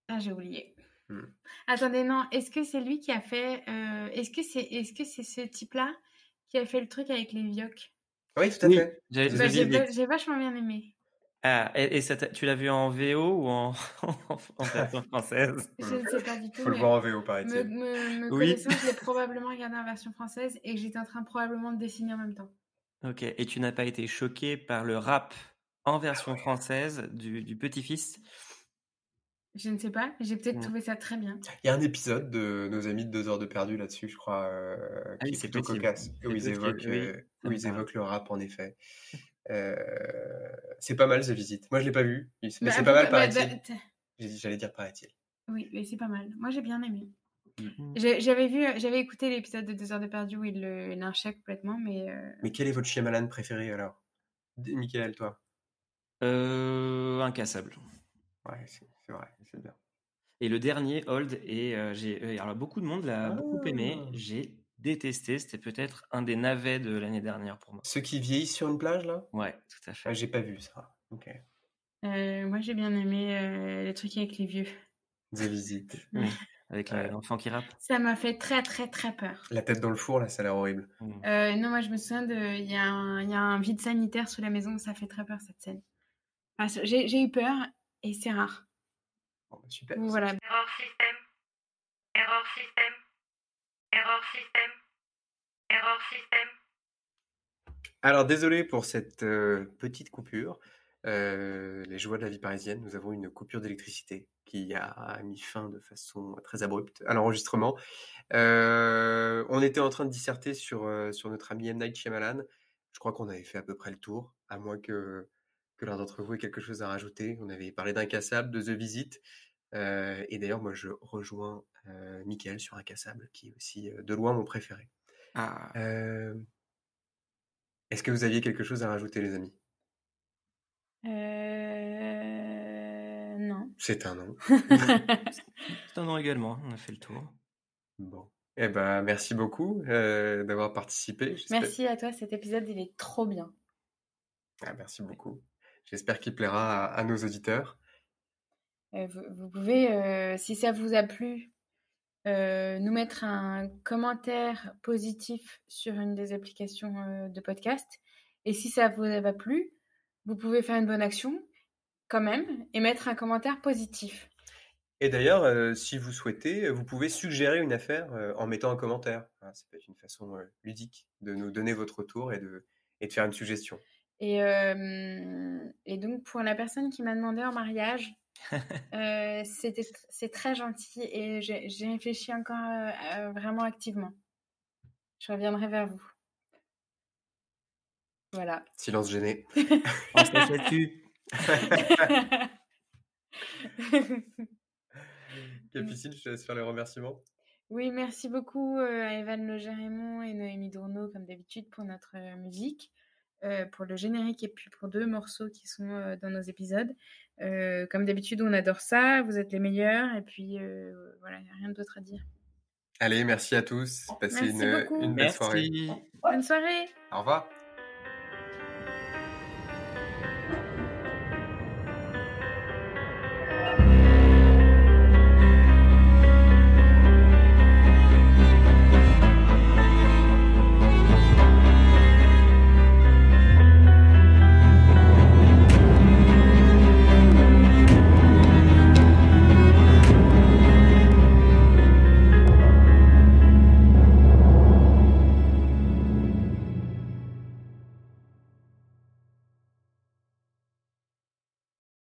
Ah, j'ai oublié. Hmm. Attendez, non. Est-ce que c'est lui qui a fait euh, Est-ce que c'est, est-ce que c'est ce type-là qui a fait le truc avec les vioques Oui, tout à Oui, fait. j'avais- Bah, Bah, j'ai, j'ai vachement bien aimé. Ah, et, et ça t'a- tu l'as vu en VO ou en, version française? Je ne sais pas du tout. Faut le voir en VO, paraît-il. me, me Oui. connaissant, je l'ai probablement regardé en version française et que j'étais en train probablement de dessiner en même temps. Ok, et tu n'as pas été choqué par le rap en version française du, du petit-fils? Je ne sais pas, j'ai peut-être Mm. trouvé ça très bien. Il y a un épisode de nos amis de 2 heures de perdu là-dessus, je crois, euh, Ah qui est c'est plutôt possible. cocasse, où ils évoquent, euh, où ils évoquent le rap, en effet. Euh, c'est pas mal, The Visit. Moi, je l'ai pas vu, mais Bah, c'est pas mal, bah, paraît-il. bah, J'allais dire paraît-il. Oui, mais c'est pas mal. Moi, j'ai bien aimé. Mm. J'ai- J'avais vu, j'avais écouté l'épisode de 2 heures de perdu où il le lynchait complètement, mais euh, Mais quel est votre Shyamalan préféré alors? Michael, toi? Euh, incassable. Ouais, c'est c'est vrai, c'est bien. Et le dernier, Hold, et euh, j'ai euh, alors beaucoup de monde l'a beaucoup aimé. Ah. J'ai détesté. C'était peut-être un des navets de l'année dernière pour moi. Ceux qui vieillissent sur une plage, là? Ouais, tout à fait. ah, J'ai pas vu ça. Ok. euh, moi, j'ai bien aimé euh, les trucs avec les vieux. The Visit. Oui, avec Ouais. l'enfant qui rappe. Ça m'a fait très, très, très peur. La tête dans le four, là, ça a l'air horrible. Mm. Euh, non, moi, je me souviens de. Il y, a un- il y a un vide sanitaire sous la maison, ça fait très peur cette scène. Enfin, j'ai j'ai eu peur et c'est rare. Bon, bah, super. Donc, voilà. Erreur système. Erreur système. Erreur système. Erreur système. Alors, désolé pour cette euh, petite coupure. Euh, les joies de la vie parisienne, nous avons une coupure d'électricité qui a mis fin de façon très abrupte à l'enregistrement. Euh, on était en train de disserter sur, sur notre ami M. Night Shyamalan. Je crois qu'on avait fait à peu près le tour, à moins que, que l'un d'entre vous ait quelque chose à rajouter. On avait parlé d'Incassable, de The Visit. Euh, et d'ailleurs, moi, je rejoins euh, Michael sur Incassable, qui est aussi euh, de loin mon préféré. Ah, Euh, Est-ce que vous aviez quelque chose à rajouter, les amis? Euh... Non. C'est un nom. c'est un nom également. On a fait le tour. Bon. Eh ben, merci beaucoup euh, d'avoir participé. Merci à toi, cet épisode, il est trop bien. Ah, merci beaucoup. J'espère qu'il plaira à, à nos auditeurs. Euh, vous, vous pouvez, euh, si ça vous a plu, euh, nous mettre un commentaire positif sur une des applications euh, de podcast. Et si ça vous a pas plu, vous pouvez faire une bonne action quand même et mettre un commentaire positif. Et d'ailleurs, euh, si vous souhaitez, vous pouvez suggérer une affaire euh, en mettant un commentaire. Voilà, ça peut être une façon euh, ludique de nous donner votre retour et de, et de faire une suggestion. Et, et donc, pour la personne qui m'a demandé en mariage, euh, c'est très gentil et j'ai réfléchi encore euh, euh, vraiment activement. Je reviendrai vers vous. Voilà. Silence gêné. On se là-dessus. Capucine, je te laisse faire les remerciements. Oui, merci beaucoup euh, à Evan Leger-Raymond et Noémie Dourneau, comme d'habitude, pour notre euh, musique, euh, pour le générique et puis pour deux morceaux qui sont euh, dans nos épisodes. Euh, comme d'habitude, on adore ça, vous êtes les meilleurs, et puis euh, voilà, il n'y a rien d'autre à dire. Allez, merci à tous. Passez Merci une, beaucoup. une belle soirée. Merci. Bonne soirée! Au revoir.